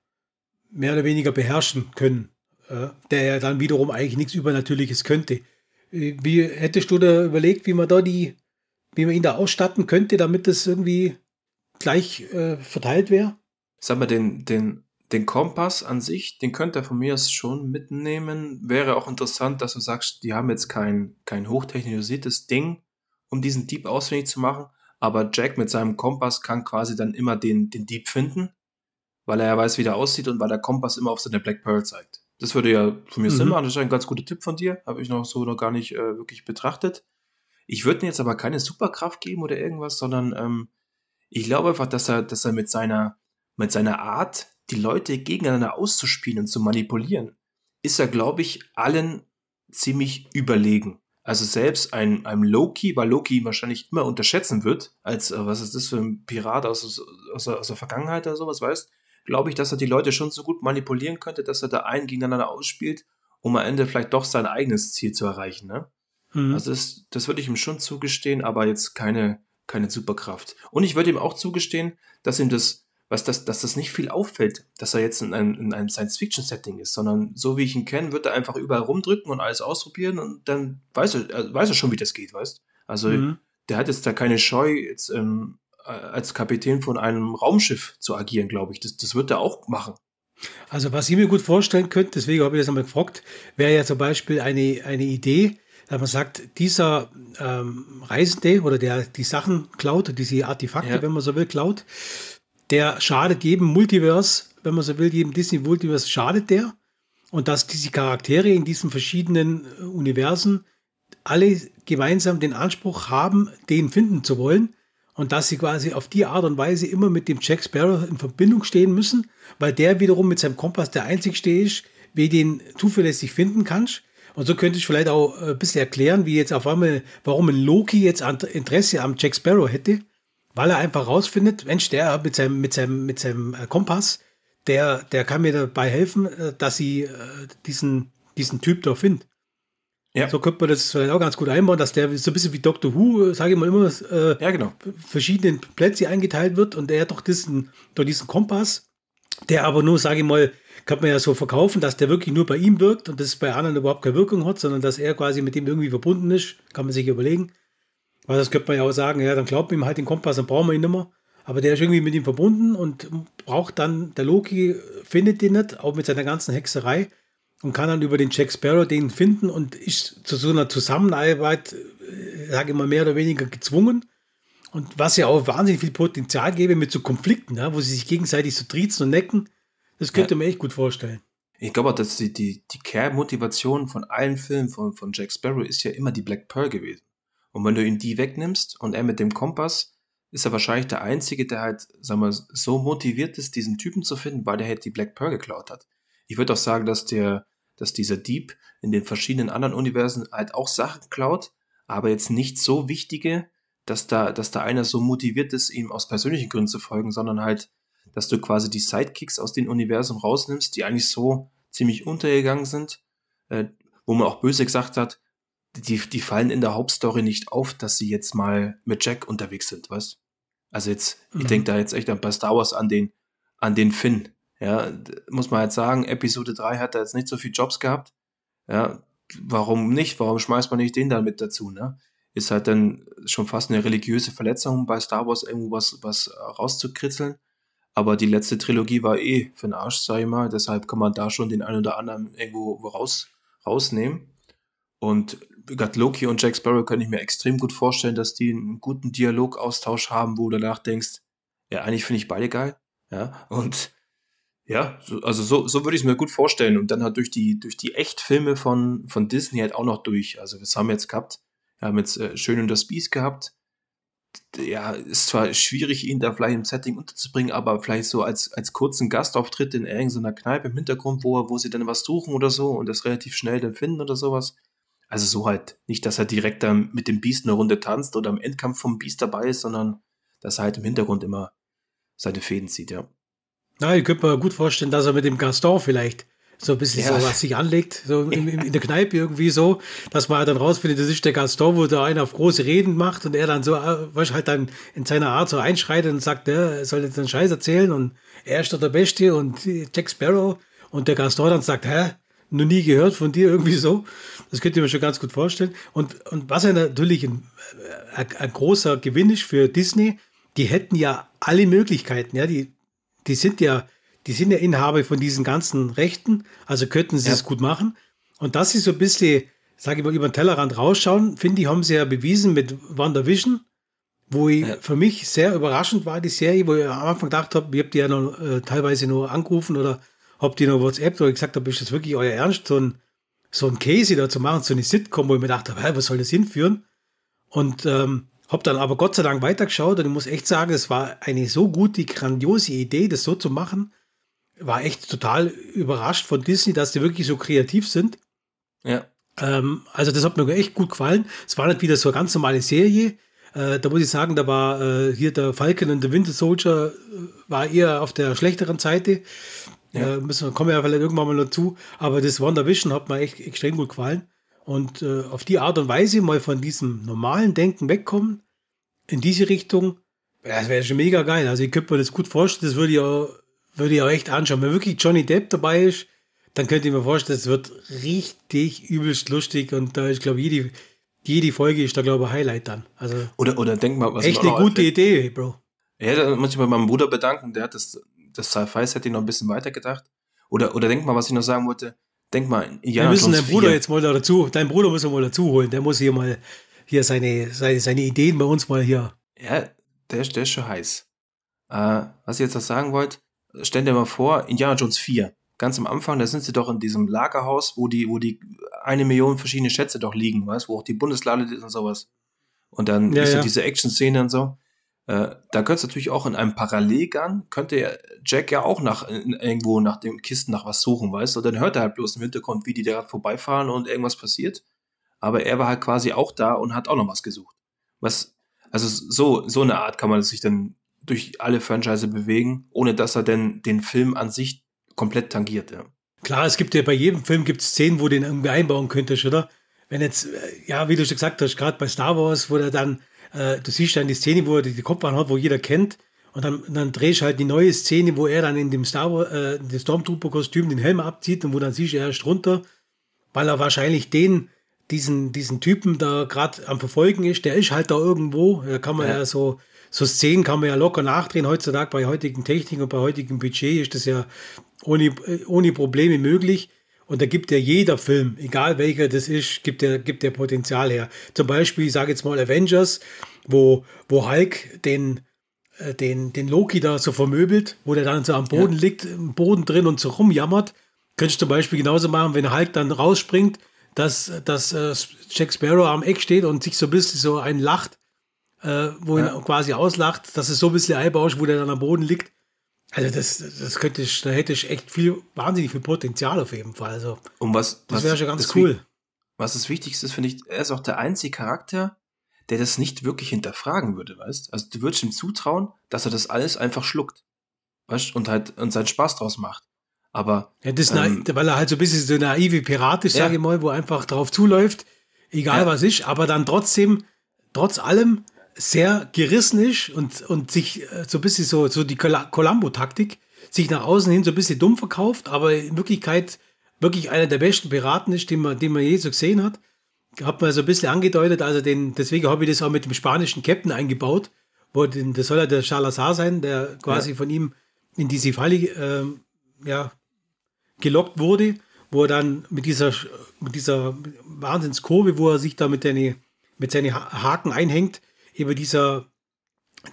mehr oder weniger beherrschen können, äh, der ja dann wiederum eigentlich nichts Übernatürliches könnte. Wie hättest du da überlegt, wie man da die, wie man ihn da ausstatten könnte, damit das irgendwie gleich äh, verteilt wäre? Sag mal, den, den den Kompass an sich, den könnte er von mir aus schon mitnehmen. Wäre auch interessant, dass du sagst, die haben jetzt kein, kein hochtechnologisiertes Ding, um diesen Dieb ausfindig zu machen. Aber Jack mit seinem Kompass kann quasi dann immer den, den Dieb finden, weil er ja weiß, wie der aussieht und weil der Kompass immer auf seine Black Pearl zeigt. Das würde ja von mir mhm. Sinn machen. Das ist ein ganz guter Tipp von dir. Habe ich noch so noch gar nicht äh, wirklich betrachtet. Ich würde ihm jetzt aber keine Superkraft geben oder irgendwas, sondern ähm, ich glaube einfach, dass er, dass er mit seiner, mit seiner Art, die Leute gegeneinander auszuspielen und zu manipulieren, ist er, glaube ich, allen ziemlich überlegen. Also selbst ein, einem Loki, weil Loki ihn wahrscheinlich immer unterschätzen wird, als, äh, was ist das für ein Pirat aus, aus, aus der Vergangenheit oder sowas, weißt glaube ich, dass er die Leute schon so gut manipulieren könnte, dass er da einen gegeneinander ausspielt, um am Ende vielleicht doch sein eigenes Ziel zu erreichen. Ne? Mhm. Also das, das würde ich ihm schon zugestehen, aber jetzt keine, keine Superkraft. Und ich würde ihm auch zugestehen, dass ihm das, was das, dass das nicht viel auffällt, dass er jetzt in einem, in einem Science-Fiction-Setting ist, sondern so wie ich ihn kenne, wird er einfach überall rumdrücken und alles ausprobieren und dann weiß er, weiß er schon, wie das geht, weißt Also mhm. der hat jetzt da keine Scheu, jetzt ähm, als Kapitän von einem Raumschiff zu agieren, glaube ich. Das, das wird er auch machen. Also was ich mir gut vorstellen könnte, deswegen habe ich das einmal gefragt, wäre ja zum Beispiel eine, eine Idee, dass man sagt, dieser ähm, Reisende oder der die Sachen klaut, diese Artefakte, ja. wenn man so will, klaut, der schadet jedem Multiverse, wenn man so will, jedem Disney-Multiverse schadet der. Und dass diese Charaktere in diesen verschiedenen äh, Universen alle gemeinsam den Anspruch haben, den finden zu wollen und dass sie quasi auf die Art und Weise immer mit dem Jack Sparrow in Verbindung stehen müssen, weil der wiederum mit seinem Kompass der einzigste ist, wie den zuverlässig finden kannst. Und so könnte ich vielleicht auch ein bisschen erklären, wie jetzt auf einmal, warum ein Loki jetzt Interesse am Jack Sparrow hätte, weil er einfach rausfindet, Mensch, der mit seinem, mit seinem, mit seinem äh, Kompass, der, der kann mir dabei helfen, äh, dass sie äh, diesen, diesen Typ da findet. Ja. So könnte man das vielleicht auch ganz gut einbauen, dass der so ein bisschen wie Doctor Who, sage ich mal immer, äh, ja, genau. verschiedene Plätze eingeteilt wird und er hat doch diesen, doch diesen Kompass, der aber nur, sage ich mal, kann man ja so verkaufen, dass der wirklich nur bei ihm wirkt und das bei anderen überhaupt keine Wirkung hat, sondern dass er quasi mit dem irgendwie verbunden ist, kann man sich überlegen. Weil das könnte man ja auch sagen, ja, dann glaubt ihm halt den Kompass, dann brauchen wir ihn nicht mehr. Aber der ist irgendwie mit ihm verbunden und braucht dann, der Loki findet den nicht, auch mit seiner ganzen Hexerei und kann dann über den Jack Sparrow den finden und ist zu so einer Zusammenarbeit, äh, sage ich mal, mehr oder weniger gezwungen. Und was ja auch wahnsinnig viel Potenzial gäbe mit so Konflikten, ja, wo sie sich gegenseitig so triezen und necken, das könnte ja. man echt gut vorstellen. Ich glaube auch, dass die, die, die Kernmotivation von allen Filmen von, von Jack Sparrow ist ja immer die Black Pearl gewesen. Und wenn du ihn die wegnimmst und er mit dem Kompass, ist er wahrscheinlich der Einzige, der halt, sagen wir, so motiviert ist, diesen Typen zu finden, weil der halt die Black Pearl geklaut hat. Ich würde auch sagen, dass der, dass dieser Dieb in den verschiedenen anderen Universen halt auch Sachen klaut, aber jetzt nicht so wichtige, dass da, dass da einer so motiviert ist, ihm aus persönlichen Gründen zu folgen, sondern halt, dass du quasi die Sidekicks aus dem Universum rausnimmst, die eigentlich so ziemlich untergegangen sind, äh, wo man auch böse gesagt hat, die, die fallen in der Hauptstory nicht auf, dass sie jetzt mal mit Jack unterwegs sind, weißt? Also jetzt, mhm. ich denke da jetzt echt ein paar Star Wars an den, an den Finn, ja, muss man halt sagen, Episode 3 hat er jetzt nicht so viele Jobs gehabt. Ja, warum nicht? Warum schmeißt man nicht den da mit dazu, ne? Ist halt dann schon fast eine religiöse Verletzung bei Star Wars irgendwo was, was rauszukritzeln. Aber die letzte Trilogie war eh für den Arsch, sag ich mal. Deshalb kann man da schon den einen oder anderen irgendwo raus, rausnehmen. Und gesagt, Loki und Jack Sparrow kann ich mir extrem gut vorstellen, dass die einen guten Dialogaustausch haben, wo du danach denkst, ja, eigentlich finde ich beide geil. Ja, und ja, so, also so, so würde ich es mir gut vorstellen. Und dann halt durch die, durch die Echtfilme von, von Disney halt auch noch durch. Also das haben wir jetzt gehabt. Wir haben jetzt äh, Schön und das Biest gehabt. Ja, ist zwar schwierig, ihn da vielleicht im Setting unterzubringen, aber vielleicht so als, als kurzen Gastauftritt in irgendeiner Kneipe im Hintergrund, wo, wo sie dann was suchen oder so und das relativ schnell dann finden oder sowas. Also so halt. Nicht, dass er direkt dann mit dem Biest eine Runde tanzt oder am Endkampf vom Biest dabei ist, sondern dass er halt im Hintergrund immer seine Fäden zieht, ja. Na, ich könnte mir gut vorstellen, dass er mit dem Gaston vielleicht so ein bisschen ja. so was sich anlegt, so in, in, der Kneipe irgendwie so, dass man dann rausfindet, das ist der Gaston, wo der einer auf große Reden macht und er dann so, äh, weißt halt dann in seiner Art so einschreitet und sagt, er soll jetzt einen Scheiß erzählen und er ist doch der Beste und Jack Sparrow und der Gaston dann sagt, hä, noch nie gehört von dir irgendwie so. Das könnt ihr mir schon ganz gut vorstellen. Und, und was ja natürlich ein, ein, ein großer Gewinn ist für Disney, die hätten ja alle Möglichkeiten, ja, die die sind ja, die sind ja Inhaber von diesen ganzen Rechten, also könnten sie es gut machen. Und dass sie so ein bisschen, sage ich mal, über den Tellerrand rausschauen, finde ich, haben sie ja bewiesen mit WandaVision, wo ich, ja. für mich sehr überraschend war, die Serie, wo ich am Anfang gedacht habe, ihr habt die ja noch äh, teilweise nur angerufen oder habt ihr noch WhatsApp, ich gesagt habe, ist das wirklich euer Ernst, so ein, so ein Casey da zu machen, so eine Sitcom, wo ich mir dachte, hey, was soll das hinführen? Und ähm, hab dann aber Gott sei Dank weitergeschaut und ich muss echt sagen, es war eine so gute, grandiose Idee, das so zu machen. War echt total überrascht von Disney, dass die wirklich so kreativ sind. Ja. Ähm, also das hat mir echt gut gefallen. Es war nicht wieder so eine ganz normale Serie. Äh, da muss ich sagen, da war äh, hier der Falcon und der Winter Soldier äh, war eher auf der schlechteren Seite. Ja. Äh, müssen, kommen wir ja vielleicht irgendwann mal dazu. Aber das WandaVision hat mir echt extrem gut gefallen. Und äh, auf die Art und Weise mal von diesem normalen Denken wegkommen, in diese Richtung, das wäre schon mega geil. Also ich könnte mir das gut vorstellen, das würde ich auch, würde ich auch echt anschauen. Wenn wirklich Johnny Depp dabei ist, dann könnte ich mir vorstellen, es wird richtig übelst lustig und da ist, glaube ich, jede, jede Folge ist da, glaube ich, ein Highlight dann. Also oder, oder denk mal, was Echt eine gute Idee, Bro. Ja, da muss ich bei meinem Bruder bedanken, der hat das, das Sci-Fi-Setting noch ein bisschen weiter gedacht. Oder, oder denk mal, was ich noch sagen wollte. Denk mal, ja. Wir müssen deinen Bruder jetzt mal dazu, deinen Bruder müssen wir mal dazu holen. Der muss hier mal hier seine, seine, seine Ideen bei uns mal hier. Ja, der, der ist schon heiß. Äh, was ich jetzt noch sagen wollte, stell dir mal vor, Indiana Jones 4. Ganz am Anfang, da sind sie doch in diesem Lagerhaus, wo die, wo die eine Million verschiedene Schätze doch liegen, weißt, wo auch die Bundeslade ist und sowas. Und dann ja, ist ja. diese Action-Szene und so. Äh, da könnte es natürlich auch in einem Parallelgang, könnte Jack ja auch nach irgendwo nach den Kisten nach was suchen, weißt du? Und dann hört er halt bloß im Hintergrund, wie die da vorbeifahren und irgendwas passiert. Aber er war halt quasi auch da und hat auch noch was gesucht. Was, also so, so eine Art kann man sich dann durch alle Franchise bewegen, ohne dass er denn den Film an sich komplett tangiert, ja. Klar, es gibt ja bei jedem Film gibt Szenen, wo du den irgendwie einbauen könntest, oder? Wenn jetzt, äh, ja, wie du schon gesagt hast, gerade bei Star Wars, wo er dann äh, du siehst dann die Szene, wo er die Kopfhörer hat, wo jeder kennt. Und dann, dann drehst du halt die neue Szene, wo er dann in dem Star Wars, äh, dem Stormtrooper-Kostüm den Helm abzieht und wo dann siehst du, er erst runter, weil er wahrscheinlich den, diesen, diesen Typen da gerade am Verfolgen ist, der ist halt da irgendwo. Da kann man ja, ja so, so Szenen kann man ja locker nachdrehen. Heutzutage bei heutigen Technik und bei heutigem Budget ist das ja ohne, ohne Probleme möglich. Und da gibt ja jeder Film, egal welcher das ist, gibt der, gibt der Potenzial her. Zum Beispiel, ich sage jetzt mal Avengers, wo, wo Hulk den, äh, den, den Loki da so vermöbelt, wo der dann so am Boden ja. liegt, im Boden drin und so rumjammert. Könntest du zum Beispiel genauso machen, wenn Hulk dann rausspringt, dass, dass äh, Jack Sparrow am Eck steht und sich so ein bisschen so ein lacht, äh, wo ja. ihn quasi auslacht, dass es so ein bisschen einbaust, wo der dann am Boden liegt. Also das, das könnte ich, da hätte ich echt viel, wahnsinnig viel Potenzial auf jeden Fall. Also Und was, das wäre schon ganz cool. Was das Wichtigste ist, finde ich, er ist auch der einzige Charakter, der das nicht wirklich hinterfragen würde, weißt? Also du würdest ihm zutrauen, dass er das alles einfach schluckt, weißt? Und halt und seinen Spaß draus macht. Aber ja, das ähm, weil er halt so ein bisschen so naive Pirat ist, ja. sage ich mal, wo einfach drauf zuläuft, egal ja. was ist, aber dann trotzdem, trotz allem sehr gerissen ist und, und sich äh, so ein bisschen so, so die Columbo-Taktik, sich nach außen hin so ein bisschen dumm verkauft, aber in Wirklichkeit wirklich einer der besten Piraten ist, den man, den man je so gesehen hat. Hat man so ein bisschen angedeutet, also den, deswegen habe ich das auch mit dem spanischen Captain eingebaut, wo den, das soll ja der Salazar sein, der quasi ja. von ihm in diese Falle äh, ja, gelockt wurde, wo er dann mit dieser, mit dieser Wahnsinnskurve, wo er sich da mit, seine, mit seinen Haken einhängt, über dieser,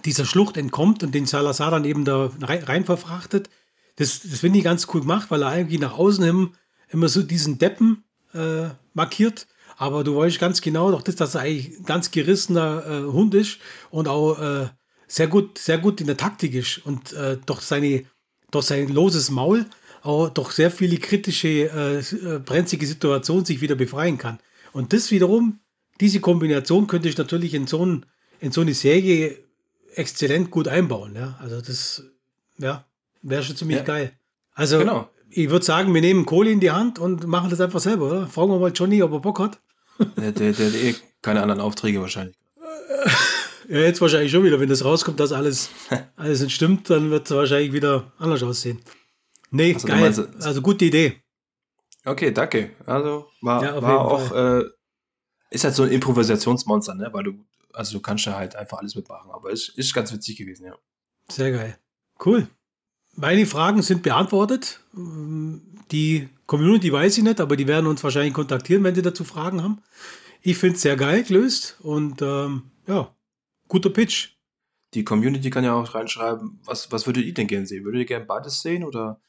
dieser Schlucht entkommt und den Salazar dann eben da rein, rein verfrachtet. Das, das finde ich ganz cool gemacht, weil er eigentlich nach außen hin immer so diesen Deppen äh, markiert. Aber du weißt ganz genau doch, dass er eigentlich ein ganz gerissener äh, Hund ist und auch äh, sehr gut, sehr gut in der Taktik ist und äh, doch seine, doch sein loses Maul auch doch sehr viele kritische, äh, äh, brenzlige Situationen sich wieder befreien kann. Und das wiederum, diese Kombination könnte ich natürlich in so ein in so eine Serie exzellent gut einbauen. Ja? Also das ja, wäre schon ziemlich ja. geil. Also genau. ich würde sagen, wir nehmen Kohle in die Hand und machen das einfach selber, oder? Fragen wir mal Johnny, ob er Bock hat. Der, der, der hat eh keine anderen Aufträge wahrscheinlich. Ja, jetzt wahrscheinlich schon wieder, wenn das rauskommt, dass alles, alles nicht stimmt, dann wird es wahrscheinlich wieder anders aussehen. Nee, also, geil. Meinst, also gute Idee. Okay, danke. Also war, ja, war auch, äh, ist halt so ein Improvisationsmonster, ne? Weil du also du kannst ja halt einfach alles mitmachen. Aber es ist, ist ganz witzig gewesen, ja. Sehr geil. Cool. meine Fragen sind beantwortet. Die Community weiß ich nicht, aber die werden uns wahrscheinlich kontaktieren, wenn sie dazu Fragen haben. Ich finde es sehr geil gelöst und ähm, ja, guter Pitch. Die Community kann ja auch reinschreiben, was, was würdet ihr denn gerne sehen? Würdet ihr gerne beides sehen oder,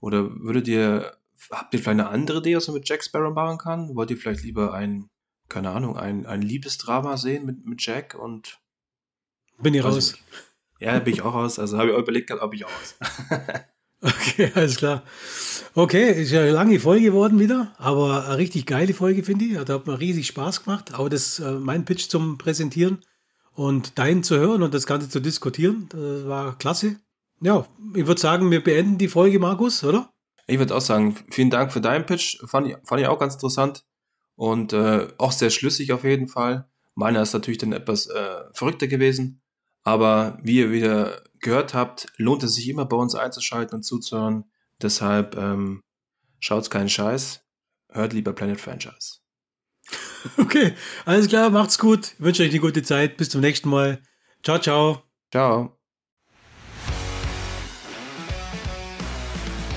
oder würdet ihr, habt ihr vielleicht eine andere Idee, was man mit Jack Sparrow machen kann? Wollt ihr vielleicht lieber ein, keine Ahnung, ein, ein Liebesdrama sehen mit, mit Jack und. Bin ich raus. Ich, ja, bin ich auch raus. Also habe ich auch überlegt, ob ich auch raus. okay, alles klar. Okay, ist ja eine lange Folge geworden wieder, aber eine richtig geile Folge, finde ich. Da hat mir riesig Spaß gemacht. Aber das äh, mein Pitch zum Präsentieren und deinen zu hören und das Ganze zu diskutieren, das war klasse. Ja, ich würde sagen, wir beenden die Folge, Markus, oder? Ich würde auch sagen, vielen Dank für deinen Pitch. Fand ich, fand ich auch ganz interessant und äh, auch sehr schlüssig auf jeden Fall. Meiner ist natürlich dann etwas äh, verrückter gewesen. Aber wie ihr wieder gehört habt, lohnt es sich immer bei uns einzuschalten und zuzuhören. Deshalb ähm, schaut's keinen Scheiß, hört lieber Planet Franchise. Okay, alles klar, macht's gut. Ich wünsche euch eine gute Zeit. Bis zum nächsten Mal. Ciao, ciao. Ciao.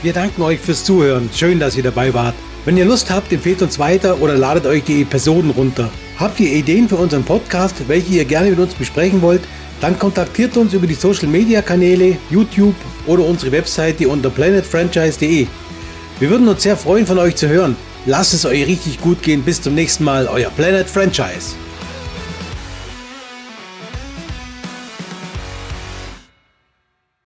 Wir danken euch fürs Zuhören. Schön, dass ihr dabei wart. Wenn ihr Lust habt, empfehlt uns weiter oder ladet euch die Episoden runter. Habt ihr Ideen für unseren Podcast, welche ihr gerne mit uns besprechen wollt? Dann kontaktiert uns über die Social Media Kanäle, YouTube oder unsere Webseite unter planetfranchise.de. Wir würden uns sehr freuen, von euch zu hören. Lasst es euch richtig gut gehen. Bis zum nächsten Mal, euer Planet Franchise.